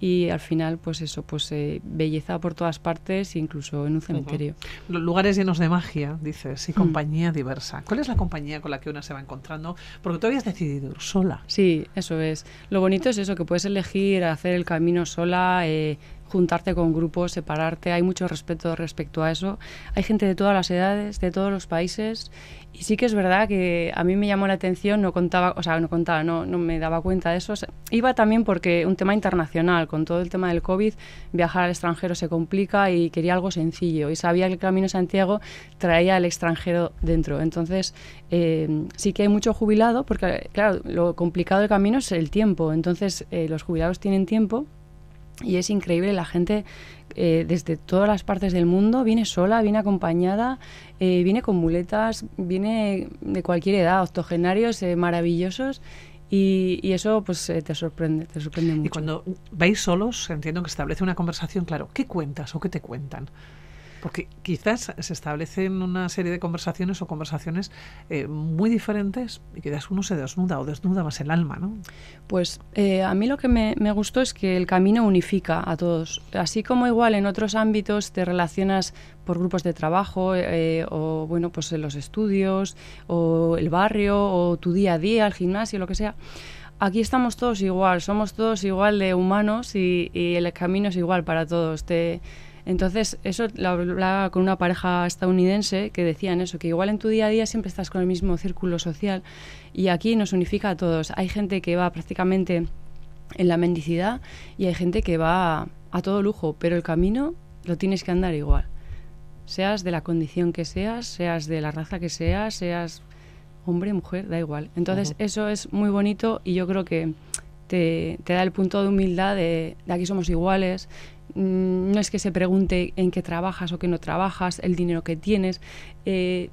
y al final pues eso pues eh, belleza por todas partes incluso en un cementerio. Lugares llenos de magia dices y mm. compañía diversa. Cuál es la compañía con la que una se va encontrando porque tú habías decidido ir sola. Sí eso es. Lo bonito es eso que puedes elegir hacer el camino sola eh, juntarte con grupos, separarte, hay mucho respeto respecto a eso. Hay gente de todas las edades, de todos los países y sí que es verdad que a mí me llamó la atención, no contaba, o sea, no contaba, no, no me daba cuenta de eso. iba también porque un tema internacional, con todo el tema del COVID, viajar al extranjero se complica y quería algo sencillo y sabía que el Camino Santiago traía al extranjero dentro. Entonces, eh, sí que hay mucho jubilado porque, claro, lo complicado del camino es el tiempo. Entonces, eh, los jubilados tienen tiempo y es increíble, la gente eh, desde todas las partes del mundo viene sola, viene acompañada, eh, viene con muletas, viene de cualquier edad, octogenarios eh, maravillosos. Y, y, eso pues te sorprende, te sorprende mucho. Y cuando vais solos, entiendo que se establece una conversación, claro, ¿qué cuentas o qué te cuentan? Porque quizás se establecen una serie de conversaciones o conversaciones eh, muy diferentes y quizás uno se desnuda o desnuda más el alma, ¿no? Pues eh, a mí lo que me, gustó es que el camino unifica a todos. Así como igual en otros ámbitos te relacionas por grupos de trabajo eh, o bueno pues en los estudios o el barrio o tu día a día, el gimnasio, lo que sea aquí estamos todos igual, somos todos igual de humanos y, el camino es igual para todos. Entonces, eso lo hablaba con una pareja estadounidense que decían eso, que igual en tu día a día siempre estás con el mismo círculo social y aquí nos unifica a todos. Hay gente que va prácticamente en la mendicidad y hay gente que va a todo lujo, pero el camino lo tienes que andar igual. Seas de la condición que seas, seas de la raza que seas, seas hombre, mujer, da igual. Entonces eso es muy bonito y yo creo que te, da el punto de humildad de, aquí somos iguales. Mm, no es que se pregunte en qué trabajas o qué no trabajas, el dinero que tienes. Eh,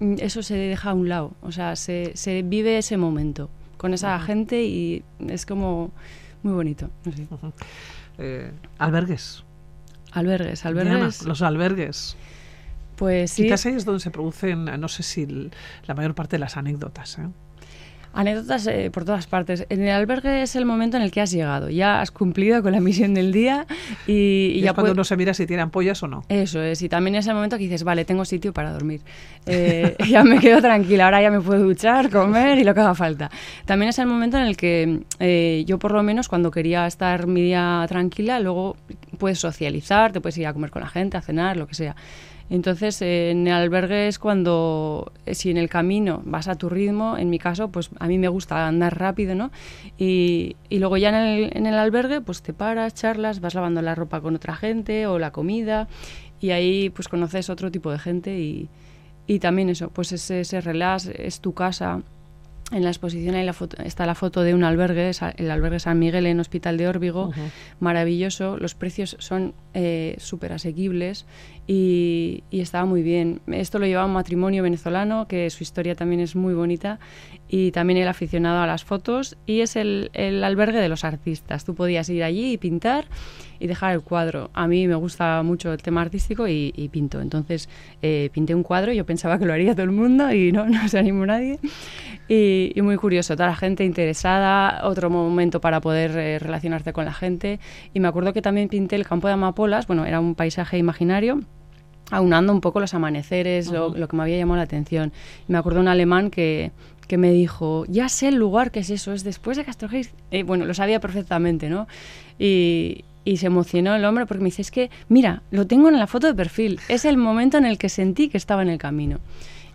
eso se deja a un lado. O sea, se, se vive ese momento con esa gente y es como muy bonito. Eh, albergues. Albergues, albergues. los albergues. Pues sí. Quizás ahí es donde se producen, no sé si la mayor parte de las anécdotas. ¿eh? Anécdotas eh, por todas partes. En el albergue es el momento en el que has llegado. Ya has cumplido con la misión del día y, y, ya es cuando uno se mira si tiene ampollas o no. Eso es. Y también es el momento que dices, vale, tengo sitio para dormir. Eh, ya me quedo tranquila. Ahora ya me puedo duchar, comer y lo que haga falta. También es el momento en el que eh, yo, por lo menos, cuando quería estar mi día tranquila, luego puedes socializar, te puedes ir a comer con la gente, a cenar, lo que sea. Entonces, en el albergue es cuando, eh, si en el camino vas a tu ritmo, en mi caso, pues a mí me gusta andar rápido, ¿no? Y, y luego ya en el, en el albergue, pues te paras, charlas, vas lavando la ropa con otra gente o la comida y ahí pues conoces otro tipo de gente y, y también eso, pues ese, ese relax, es tu casa, en la exposición la foto, está la foto de un albergue, el albergue San Miguel en Hospital de Órbigo, maravilloso. Los precios son eh, súper asequibles y, estaba muy bien. Esto lo llevaba un matrimonio venezolano, que su historia también es muy bonita, y también el aficionado a las fotos, y es el, el albergue de los artistas. Tú podías ir allí y pintar y dejar el cuadro. A mí me gusta mucho el tema artístico y, pinto. Entonces eh, pinté un cuadro, yo pensaba que lo haría todo el mundo y no, no se animó nadie. Y, muy curioso, toda la gente interesada, otro momento para poder eh, relacionarte con la gente. Y me acuerdo que también pinté el campo de amapolas, bueno, era un paisaje imaginario aunando un poco los amaneceres, lo, que me había llamado la atención. me acuerdo un alemán que, que me dijo, ya sé el lugar que es eso, es después de Castro eh, bueno, lo sabía perfectamente, ¿no? Y, y se emocionó el hombre porque me dice, es que, mira, lo tengo en la foto de perfil, es el momento en el que sentí que estaba en el camino.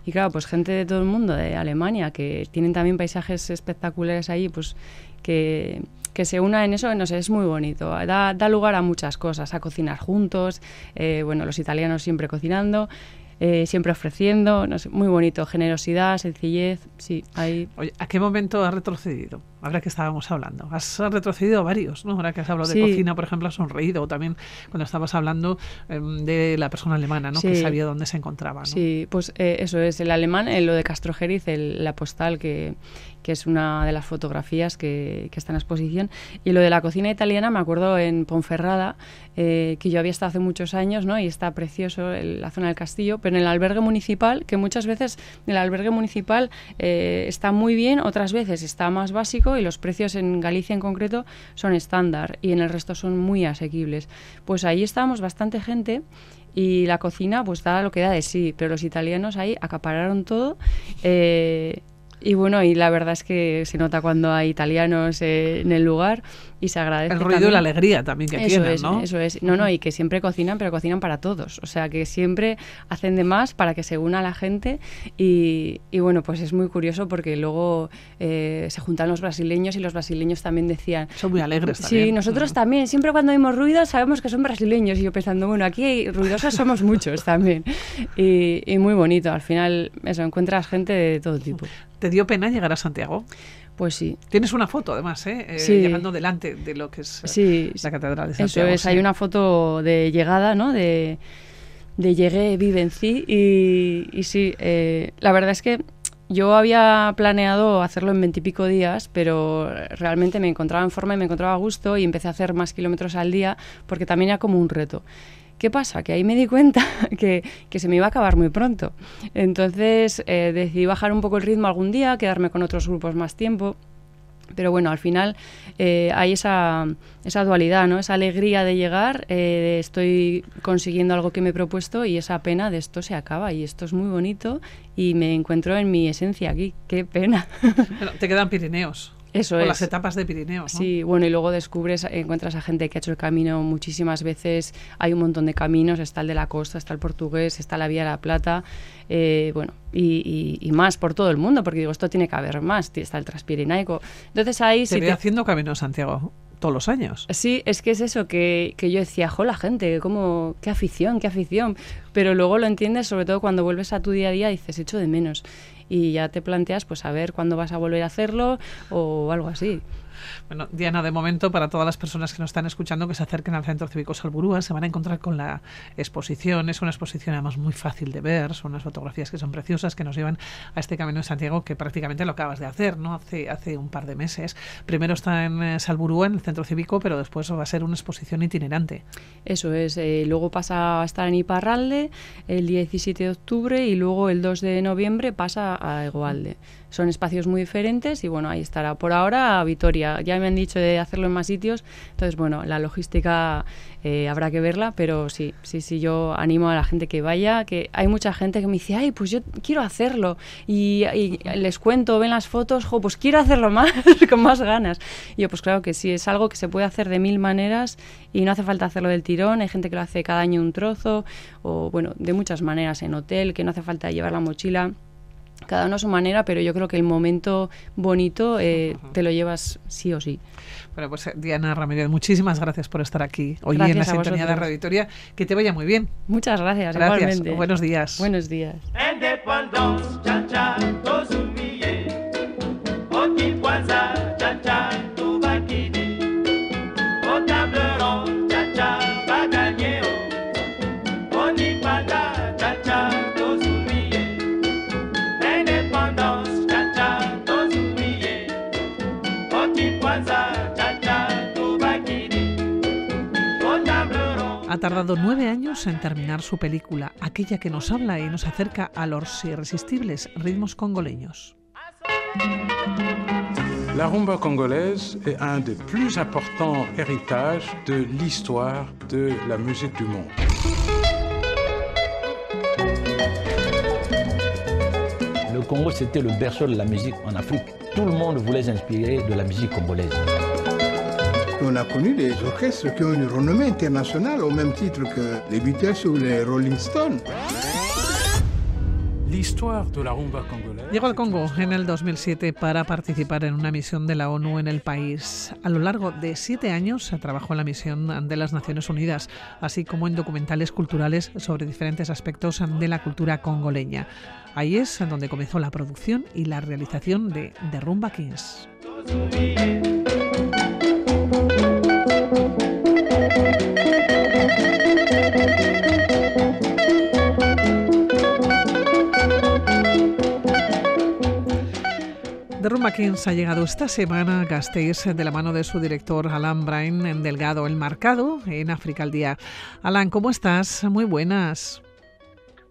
Y claro, pues gente de todo el mundo, de Alemania, que tienen también paisajes espectaculares ahí, pues que, que se una en eso, no sé, es muy bonito. Da, da lugar a muchas cosas, a cocinar juntos, eh, bueno, los italianos siempre cocinando eh, siempre ofreciendo, no sé, muy bonito, generosidad, sencillez, sí, ahí. Oye, ¿a qué momento has retrocedido? Ahora que estábamos hablando, has retrocedido varios, ¿no? Ahora que has hablado de cocina, por ejemplo, has sonreído, o también cuando estabas hablando em, de la persona alemana, ¿no? Que sabía dónde se encontraba, ¿no? Sí, pues eh, eso es, el alemán, eh, lo de Castrojeriz, el, la postal que que es una de las fotografías que, está en la exposición. Y lo de la cocina italiana, me acuerdo en Ponferrada, eh, que yo había estado hace muchos años, ¿no? Y está precioso la zona del castillo, pero en el albergue municipal, que muchas veces el albergue municipal eh, está muy bien, otras veces está más básico y los precios en Galicia en concreto son estándar y en el resto son muy asequibles. Pues ahí estábamos bastante gente y la cocina pues da lo que da de sí, pero los italianos ahí acapararon todo. Eh, y bueno, y la verdad es que se nota cuando hay italianos eh, en el lugar y se agradece. El ruido y la alegría también que tienen, ¿no? Eso es, no, no, y que siempre cocinan, pero cocinan para todos. O sea, que siempre hacen de más para que se una la gente y, y bueno, pues es muy curioso porque luego eh, se juntan los brasileños y los brasileños también decían... Son muy alegres también. Sí, nosotros también. Siempre cuando oímos ruido sabemos que son brasileños y yo pensando, bueno, aquí ruidosos somos muchos también. Y, y muy bonito. Al final, eso, encuentras gente de todo tipo. ¿Te dio pena llegar a Santiago? Pues sí. Tienes una foto, además, ¿eh? eh sí. llegando delante de lo que es eh, la Catedral de Santiago. Eso es, hay una foto de llegada, ¿no? De, de llegué, vivencí y, y sí, eh, la verdad es que yo había planeado hacerlo en veintipico días, pero realmente me encontraba en forma y me encontraba a gusto y empecé a hacer más kilómetros al día porque también era como un reto. ¿Qué pasa? Que ahí me di cuenta que, se me iba a acabar muy pronto. Entonces eh, decidí bajar un poco el ritmo algún día, quedarme con otros grupos más tiempo. Pero bueno, al final eh, hay esa, dualidad, ¿no? Esa alegría de llegar, eh, estoy consiguiendo algo que me he propuesto y esa pena de esto se acaba y esto es muy bonito y me encuentro en mi esencia aquí. Qué pena. te quedan Pirineos. Eso o es. las etapas de Pirineos. ¿no? Sí, bueno, y luego descubres, encuentras a gente que ha hecho el camino muchísimas veces. Hay un montón de caminos, está el de la costa, está el portugués, está la Vía de la Plata, eh, bueno, y, y- y más por todo el mundo, porque digo, esto tiene que haber más, está el Transpirenaico. Entonces ahí sí ve haciendo Camino Santiago todos los años. Sí, es que es eso, que, que yo decía, jo, la gente, cómo, qué afición, qué afición. Pero luego lo entiendes, sobre todo cuando vuelves a tu día a día, dices, echo de menos. Y ya te planteas, pues, a ver cuándo vas a volver a hacerlo o algo así. Bueno, Diana, de momento, para todas las personas que nos están escuchando que se acerquen al Centro Cívico Salburúa, se van a encontrar con la exposición. Es una exposición además muy fácil de ver, son unas fotografías que son preciosas, que nos llevan a este Camino de Santiago que prácticamente lo acabas de hacer, ¿no? Hace, hace un par de meses. Primero está en eh, Salburúa, en el Centro Cívico, pero después va a ser una exposición itinerante. Eso es, eh, luego pasa a estar en Iparralde el 17 de octubre y luego el 2 de noviembre pasa a Egoalde. Son espacios muy diferentes y bueno, ahí estará. Por ahora Vitoria, ya me han dicho de hacerlo en más sitios, entonces bueno, la logística eh, habrá que verla, pero sí, sí, sí, yo animo a la gente que vaya, que hay mucha gente que me dice, ay, pues yo quiero hacerlo y, y les cuento, ven las fotos, jo, pues quiero hacerlo más, con más ganas. Y yo, pues claro que sí, es algo que se puede hacer de mil maneras y no hace falta hacerlo del tirón, hay gente que lo hace cada año un trozo o bueno, de muchas maneras en hotel, que no hace falta llevar la mochila. Cada uno a su manera, pero yo creo que el momento bonito eh, te lo llevas sí o sí. Bueno, pues Diana Ramírez, muchísimas gracias por estar aquí hoy Gracias en la sintonía de. Radio Victoria. Que te vaya muy bien. Muchas gracias, Gracias. igualmente. Buenos días. Buenos días. Tardado nueve años en terminar su película, aquella que nos habla y nos acerca a los irresistibles ritmos congoleños. La rumba congolaise est un des plus importants héritages de l'histoire de la musique du monde. Le Congo, c'était le berceau de la musique en Afrique. Tout le monde voulait s'inspirer de la musique congolaise. On a connu des orchestres qui ont une renommée internationale au même titre que les Beatles ou les Rolling Stones. L'histoire de la rumba congolaise. Llegó al Congo en el 2007 para participar en una misión de la ONU en el país. A lo largo de siete años trabajó en la misión de las Naciones Unidas, así como en documentales culturales sobre diferentes aspectos de la cultura congoleña. Ahí es donde comenzó la producción y la realización de The Rumba Kings. Kings ha llegado esta semana a Gasteiz de la mano de su director Alan Brain en Delgado, el marcado en África al día. Alan, ¿cómo estás? Muy buenas.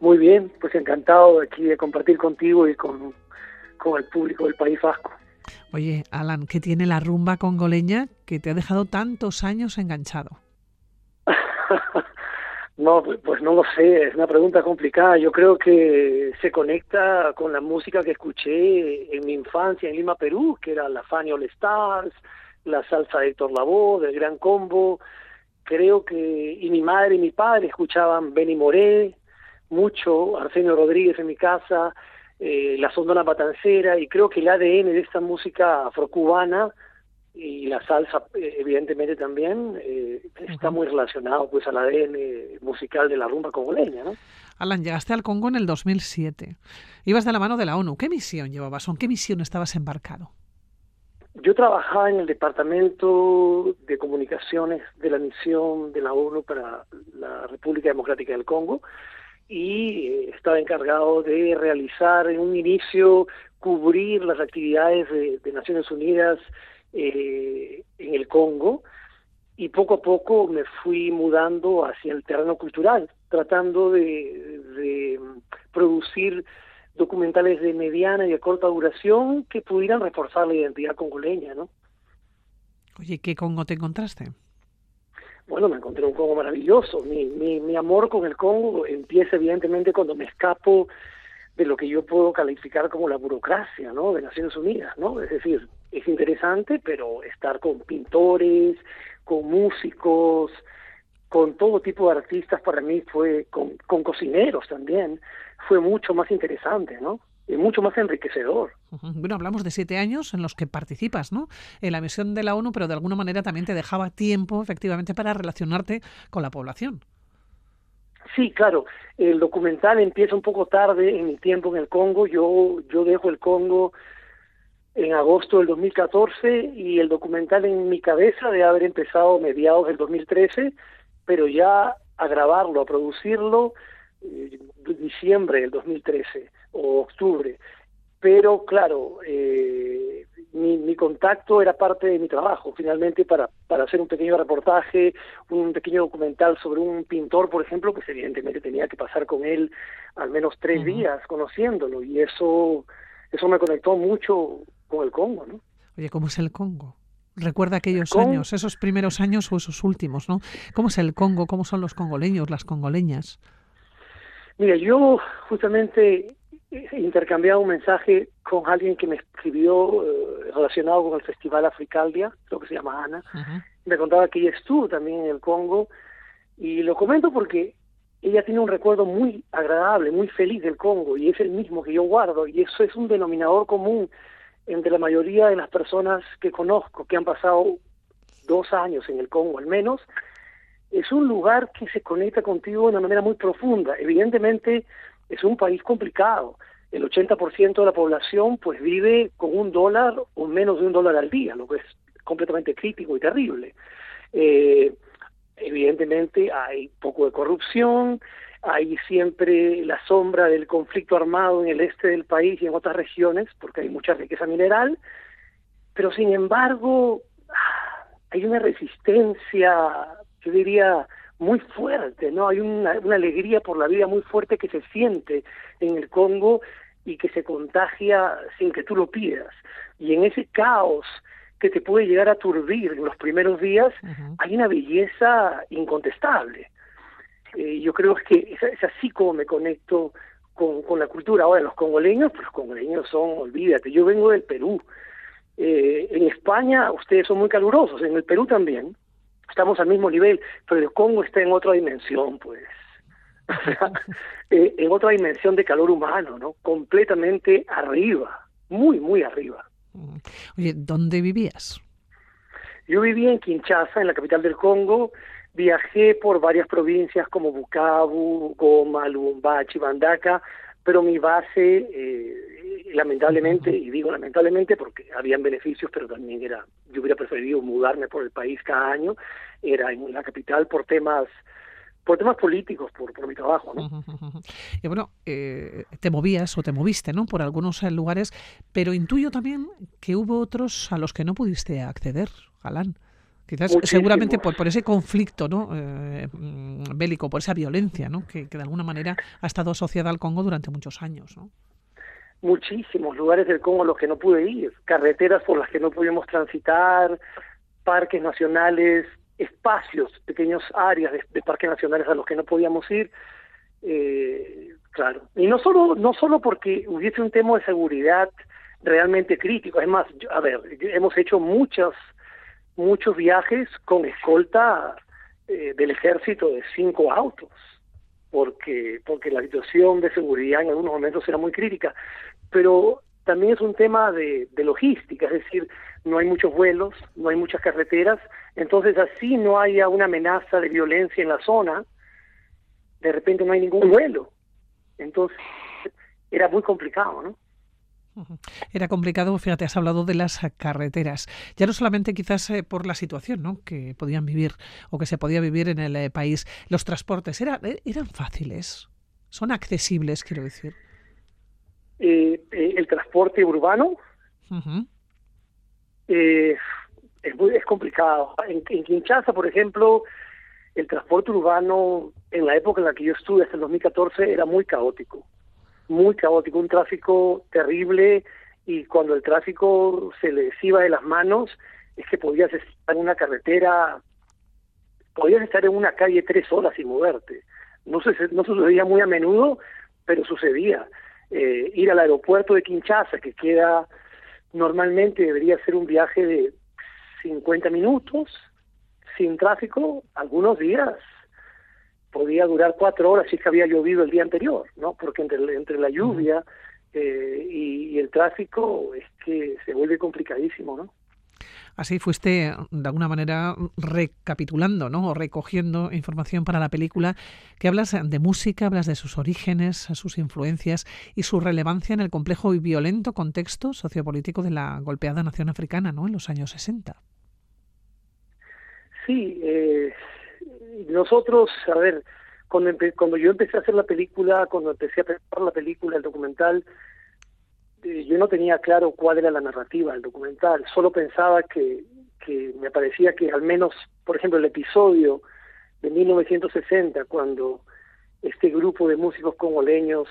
Muy bien, pues encantado aquí de compartir contigo y con, con el público del País Vasco. Oye, Alan, ¿qué tiene la rumba congoleña que te ha dejado tantos años enganchado? no, pues no lo sé, es una pregunta complicada. Yo creo que se conecta con la música que escuché en mi infancia en Lima, Perú, que era la Fania All Stars, la salsa de Héctor Lavoe, del Gran Combo. Creo que, y mi madre y mi padre escuchaban Benny Moré, mucho, Arsenio Rodríguez en mi casa, eh, la Sondona Patancera, y creo que el ADN de esta música afrocubana y la salsa eh, evidentemente también eh, está muy relacionado pues al ADN musical de la rumba congoleña, ¿no? Alan, llegaste al Congo en el 2007. Ibas de la mano de la ONU. ¿Qué misión llevabas? ¿En qué misión estabas embarcado? Yo trabajaba en el Departamento de Comunicaciones de la misión de la ONU para la República Democrática del Congo y eh, estaba encargado de realizar en un inicio, cubrir las actividades de, de Naciones Unidas eh, en el Congo y poco a poco me fui mudando hacia el terreno cultural, tratando de, de producir documentales de mediana y de corta duración que pudieran reforzar la identidad congoleña, ¿no? Oye, ¿qué Congo te encontraste? Bueno, me encontré un Congo maravilloso. Mi, mi, mi amor con el Congo empieza evidentemente cuando me escapo de lo que yo puedo calificar como la burocracia, ¿no? De Naciones Unidas, ¿no? Es decir, es interesante, pero estar con pintores, con músicos, con todo tipo de artistas para mí fue, con, con cocineros también, fue mucho más interesante, ¿no? Y mucho más enriquecedor. Bueno, hablamos de siete años en los que participas, ¿no? En la misión de la ONU, pero de alguna manera también te dejaba tiempo, efectivamente, para relacionarte con la población. Sí, claro. El documental empieza un poco tarde en mi tiempo en el Congo. Yo, yo dejo el Congo en agosto del 2014 y el documental en mi cabeza de haber empezado mediados del 2013, pero ya a grabarlo, a producirlo, eh, diciembre del 2013 o octubre. Pero claro, eh, mi, mi contacto era parte de mi trabajo, finalmente, para, para hacer un pequeño reportaje, un pequeño documental sobre un pintor, por ejemplo, pues evidentemente tenía que pasar con él al menos tres días conociéndolo y eso, eso me conectó mucho con el Congo, ¿no? Oye, ¿cómo es el Congo? Recuerda aquellos años, esos primeros años o esos últimos, ¿no? ¿Cómo es el Congo? ¿Cómo son los congoleños, las congoleñas? Mira, yo justamente intercambiaba un mensaje con alguien que me escribió eh, relacionado con el Festival Africaldia, creo que se llama Ana, me contaba que ella estuvo también en el Congo y lo comento porque ella tiene un recuerdo muy agradable, muy feliz del Congo y es el mismo que yo guardo y eso es un denominador común entre la mayoría de las personas que conozco que han pasado dos años en el Congo al menos. Es un lugar que se conecta contigo de una manera muy profunda. Evidentemente es un país complicado. El 80% de la población pues vive con un dólar o menos de un dólar al día, lo que es completamente crítico y terrible. Eh, evidentemente hay poco de corrupción, hay siempre la sombra del conflicto armado en el este del país y en otras regiones, porque hay mucha riqueza mineral, pero sin embargo ah, hay una resistencia, yo diría, muy fuerte, ¿no? Hay una, una alegría por la vida muy fuerte que se siente en el Congo y que se contagia sin que tú lo pidas. Y en ese caos que te puede llegar a turbir en los primeros días, hay una belleza incontestable. Eh, yo creo que es, es así como me conecto con, con la cultura. Ahora, los congoleños, pues los congoleños son, olvídate, yo vengo del Perú. Eh, en España ustedes son muy calurosos, en el Perú también. Estamos al mismo nivel, pero el Congo está en otra dimensión, pues. O sea, eh, en otra dimensión de calor humano, ¿no? Completamente arriba, muy, muy arriba. Mm. Oye, ¿dónde vivías? Yo vivía en Kinshasa, en la capital del Congo. Viajé por varias provincias como Bukavu, Goma, Lubumbashi, Bandaka, pero mi base, eh, lamentablemente, y digo lamentablemente porque habían beneficios, pero también era, yo hubiera preferido mudarme por el país cada año, era en la capital por temas por temas políticos, por, por mi trabajo, ¿no? Y bueno, eh, te movías o te moviste, ¿no? Por algunos lugares, pero intuyo también que hubo otros a los que no pudiste acceder, Galán. Quizás seguramente por, por ese conflicto ¿no? Eh, mm, bélico, por esa violencia ¿no? que, que de alguna manera ha estado asociada al Congo durante muchos años. ¿no? muchísimos lugares del Congo a los que no pude ir, carreteras por las que no pudimos transitar, parques nacionales, espacios, pequeños áreas de, de parques nacionales a los que no podíamos ir. Eh, claro, y no solo no solo porque hubiese un tema de seguridad realmente crítico, es más, yo- a ver, hemos hecho muchos muchos viajes con escolta eh, del ejército de cinco autos porque porque la situación de seguridad en algunos momentos era muy crítica, pero también es un tema de, de logística, es decir, no hay muchos vuelos, no hay muchas carreteras, entonces así no haya una amenaza de violencia en la zona, de repente no hay ningún vuelo, entonces era muy complicado, ¿no? Era complicado, fíjate, has hablado de las carreteras. Ya no solamente quizás eh, por la situación ¿no? que podían vivir o que se podía vivir en el eh, país, los transportes era- eh, eran fáciles, son accesibles, quiero decir. Eh, el transporte urbano es, muy, es complicado. En, en Kinshasa, por ejemplo, el transporte urbano en la época en la que yo estuve, hasta el 2014, era muy caótico. Muy caótico, un tráfico terrible y cuando el tráfico se les iba de las manos, es que podías estar en una carretera, podías estar en una calle tres horas sin moverte. No, se, no sucedía muy a menudo, pero sucedía. Eh, ir al aeropuerto de Kinshasa, que queda normalmente debería ser un viaje de 50 minutos, sin tráfico, algunos días podía durar cuatro horas si es que había llovido el día anterior, ¿no? Porque entre, entre la lluvia eh, y, y el tráfico es que se vuelve complicadísimo, ¿no? Así fuiste, de alguna manera, recapitulando, ¿no? O recogiendo información para la película, que hablas de música, hablas de sus orígenes, sus influencias y su relevancia en el complejo y violento contexto sociopolítico de la golpeada nación africana, ¿no? En los años 60. Sí, eh, nosotros, a ver, cuando, cuando yo empecé a hacer la película, cuando empecé a preparar la película, el documental, eh, yo no tenía claro cuál era la narrativa del documental, solo pensaba que, que me parecía que al menos, por ejemplo, el episodio de 1960, cuando este grupo de músicos congoleños,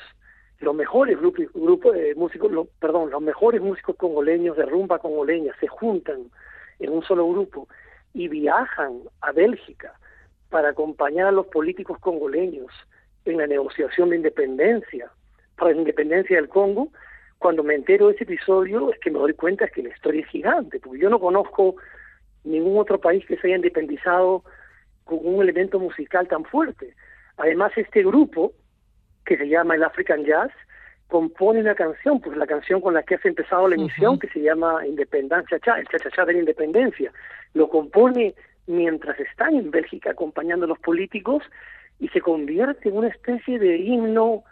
los mejores grupos, grupos de músicos, perdón, los mejores músicos congoleños de rumba congoleña se juntan en un solo grupo y viajan a Bélgica para acompañar a los políticos congoleños en la negociación de independencia, para la independencia del Congo, cuando me entero de ese episodio es que me doy cuenta que la historia es gigante, porque yo no conozco ningún otro país que se haya independizado con un elemento musical tan fuerte. Además, este grupo, que se llama el African Jazz, compone una canción, pues la canción con la que has empezado la emisión, que se llama Independencia Cha, el cha-cha-cha de la independencia. Lo compone mientras están en Bélgica acompañando a los políticos y se convierte en una especie de himno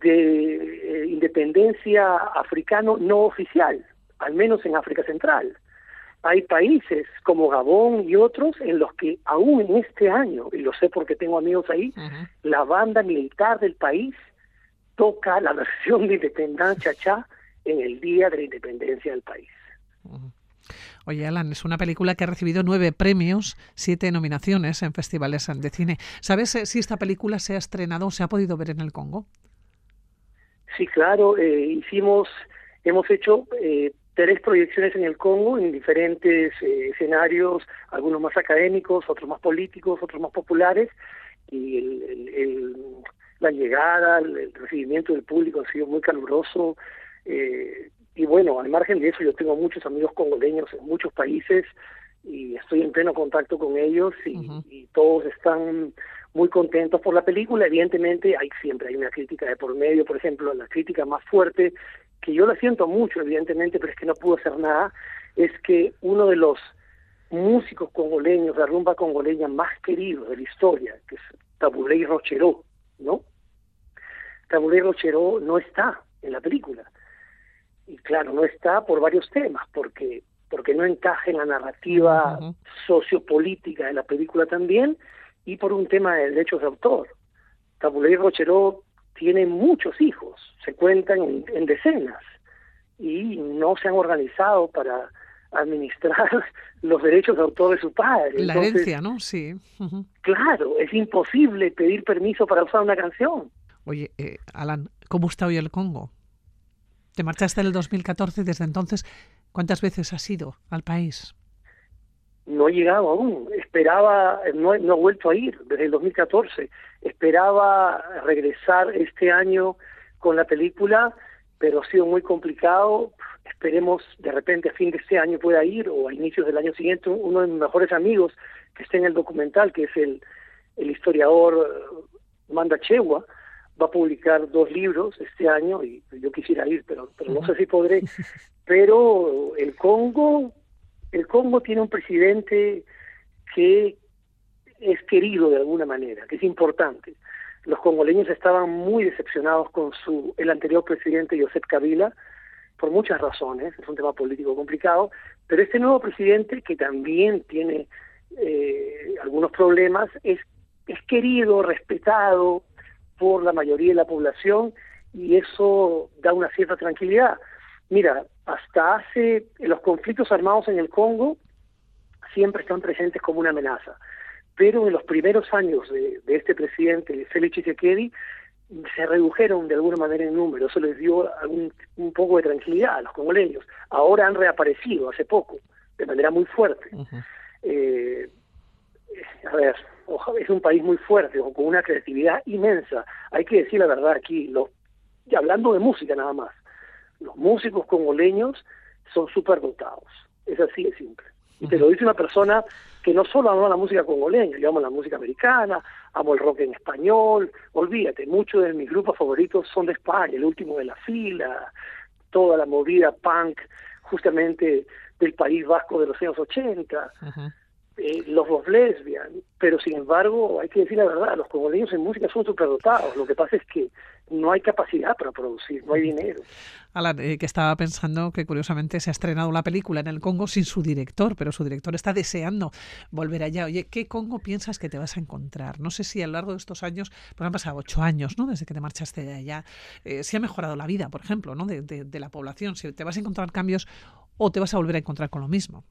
de eh, independencia africano no oficial, al menos en África Central. Hay países como Gabón y otros en los que aún en este año, y lo sé porque tengo amigos ahí, la banda militar del país toca la versión de Independencia Cha en el día de la independencia del país. Oye, Alan, es una película que ha recibido nueve premios, siete nominaciones en festivales de cine. ¿Sabes eh, si esta película se ha estrenado o se ha podido ver en el Congo? Sí, claro, eh, hicimos, hemos hecho eh, tres proyecciones en el Congo en diferentes eh, escenarios, algunos más académicos, otros más políticos, otros más populares, y el, el- el- la llegada, el, recibimiento del público ha sido muy caluroso. eh, y bueno, al margen de eso, yo tengo muchos amigos congoleños en muchos países y estoy en pleno contacto con ellos y, y todos están muy contentos por la película. Evidentemente, hay siempre hay una crítica de por medio, por ejemplo, la crítica más fuerte, que yo la siento mucho, evidentemente, pero es que no pudo hacer nada, es que uno de los músicos congoleños, de rumba congoleña más queridos de la historia, que es Tabuley Rocheró, ¿no? Tabuley Rocheró no está en la película. Y claro, no está por varios temas, porque porque no encaja en la narrativa sociopolítica de la película también, y por un tema de derechos de autor. Tabuley Rocheró tiene muchos hijos, se cuentan en, en decenas, y no se han organizado para administrar los derechos de autor de su padre. La Entonces, herencia, ¿no? Sí. Claro, es imposible pedir permiso para usar una canción. Oye, eh, Alan, ¿cómo está hoy el Congo? Te marchaste en el 2014 y desde entonces, ¿cuántas veces has ido al país? No he llegado aún, esperaba, no, no he vuelto a ir desde el 2014, esperaba regresar este año con la película, pero ha sido muy complicado. Esperemos de repente a fin de este año pueda ir o a inicios del año siguiente. Uno de mis mejores amigos que está en el documental, que es el, el historiador eh, Manda Chewa, va a publicar dos libros este año y yo quisiera ir, pero, pero no sé si podré. Pero el Congo, el Congo tiene un presidente que es querido de alguna manera, que es importante. Los congoleños estaban muy decepcionados con su el anterior presidente Joseph Kabila por muchas razones, es un tema político complicado, pero este nuevo presidente que también tiene eh, algunos problemas es es querido, respetado por la mayoría de la población y eso da una cierta tranquilidad. Mira, hasta hace los conflictos armados en el Congo siempre están presentes como una amenaza, pero en los primeros años de, de este presidente, Félix Tshisekedi, se redujeron de alguna manera en número, eso les dio algún, un poco de tranquilidad a los congoleños. Ahora han reaparecido hace poco, de manera muy fuerte. Eh, a ver, es un país muy fuerte, con una creatividad inmensa. Hay que decir la verdad aquí, lo, y hablando de música nada más, los músicos congoleños son súper dotados. Es así de simple. Y te lo dice una persona que no solo ama la música congoleña, yo amo la música americana, amo el rock en español, olvídate, muchos de mis grupos favoritos son de España, el último de la fila, toda la movida punk justamente del País Vasco de los años 80, eh, los dos lesbian, pero sin embargo, hay que decir la verdad, los congoleños en música son superdotados, lo que pasa es que no hay capacidad para producir, no hay dinero. Alan, eh, que estaba pensando que curiosamente se ha estrenado la película en el Congo sin su director, pero su director está deseando volver allá. Oye, ¿qué Congo piensas que te vas a encontrar? No sé si a lo largo de estos años, pues han pasado ocho años, ¿no? Desde que te marchaste de allá, eh, si ha mejorado la vida, por ejemplo, ¿no? De, de, de la población, si te vas a encontrar cambios o te vas a volver a encontrar con lo mismo.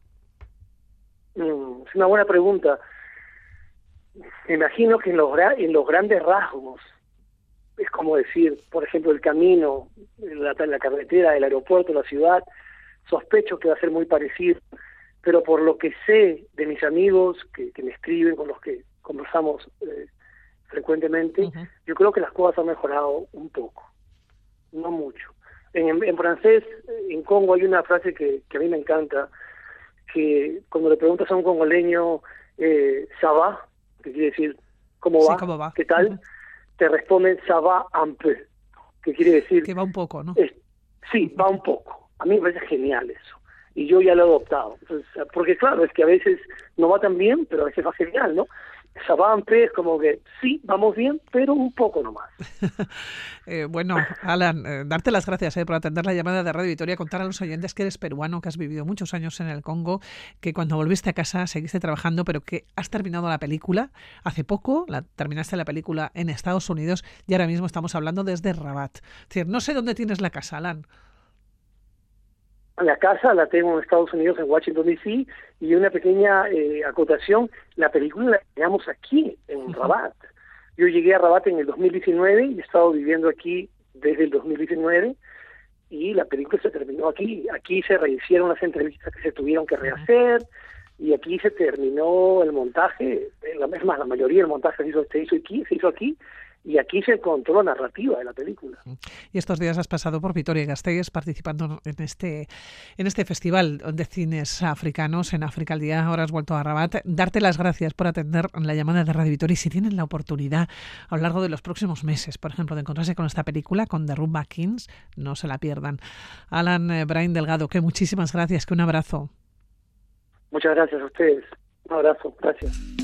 Mm, es una buena pregunta. Me imagino que en los, en los grandes rasgos, es como decir, por ejemplo, el camino, la, la carretera, el aeropuerto, la ciudad, sospecho que va a ser muy parecido, pero por lo que sé de mis amigos que, que me escriben, con los que conversamos eh, frecuentemente, yo creo que las cosas han mejorado un poco, no mucho. En, en francés, en Congo hay una frase que, que a mí me encanta, que cuando le preguntas a un congoleño, eh, ¿ça va? Que quiere decir, ¿cómo Sí, va? ¿cómo va? ¿Qué tal? Te responden, «ça va un peu», que quiere decir, Que va un poco, ¿no? es- sí, va un poco. A mí me parece genial eso. Y yo ya lo he adoptado. Entonces, porque claro, es que a veces no va tan bien, pero a veces va genial, ¿no? Ça va un peu es como que, sí, vamos bien, pero un poco nomás. Eh, bueno, Alan, eh, darte las gracias eh, por atender la llamada de Radio Vitoria, contar a los oyentes que eres peruano, que has vivido muchos años en el Congo, que cuando volviste a casa seguiste trabajando, pero que has terminado la película hace poco, la, terminaste la película en Estados Unidos y ahora mismo estamos hablando desde Rabat. Es decir, no sé dónde tienes la casa, Alan. La casa la tengo en Estados Unidos, en Washington, D.C., y una pequeña eh, acotación, la película la teníamos aquí, en Rabat. Yo llegué a Rabat en el 2019 y he estado viviendo aquí desde el 2019 y la película se terminó aquí. Aquí se rehicieron las entrevistas que se tuvieron que rehacer y aquí se terminó el montaje, la- es más, la mayoría del montaje se hizo, se hizo aquí, se hizo aquí y aquí se encontró la narrativa de la película. Y estos días has pasado por Vitoria y Gasteiz participando en este, en este festival de cines africanos en África al día. Ahora has vuelto a Rabat. Darte las gracias por atender la llamada de Radio Vitoria. Y si tienen la oportunidad a lo largo de los próximos meses, por ejemplo, de encontrarse con esta película, con The Rumba Kings, no se la pierdan. Alan eh, Brain Delgado, que muchísimas gracias, que un abrazo. Muchas gracias a ustedes. Un abrazo, gracias.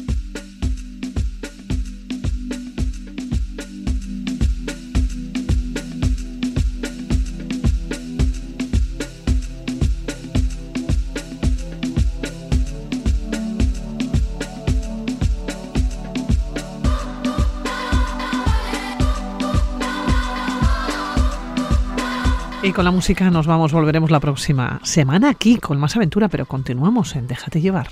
Con la música nos vamos, volveremos la próxima semana aquí con más aventura, pero continuamos en Déjate llevar.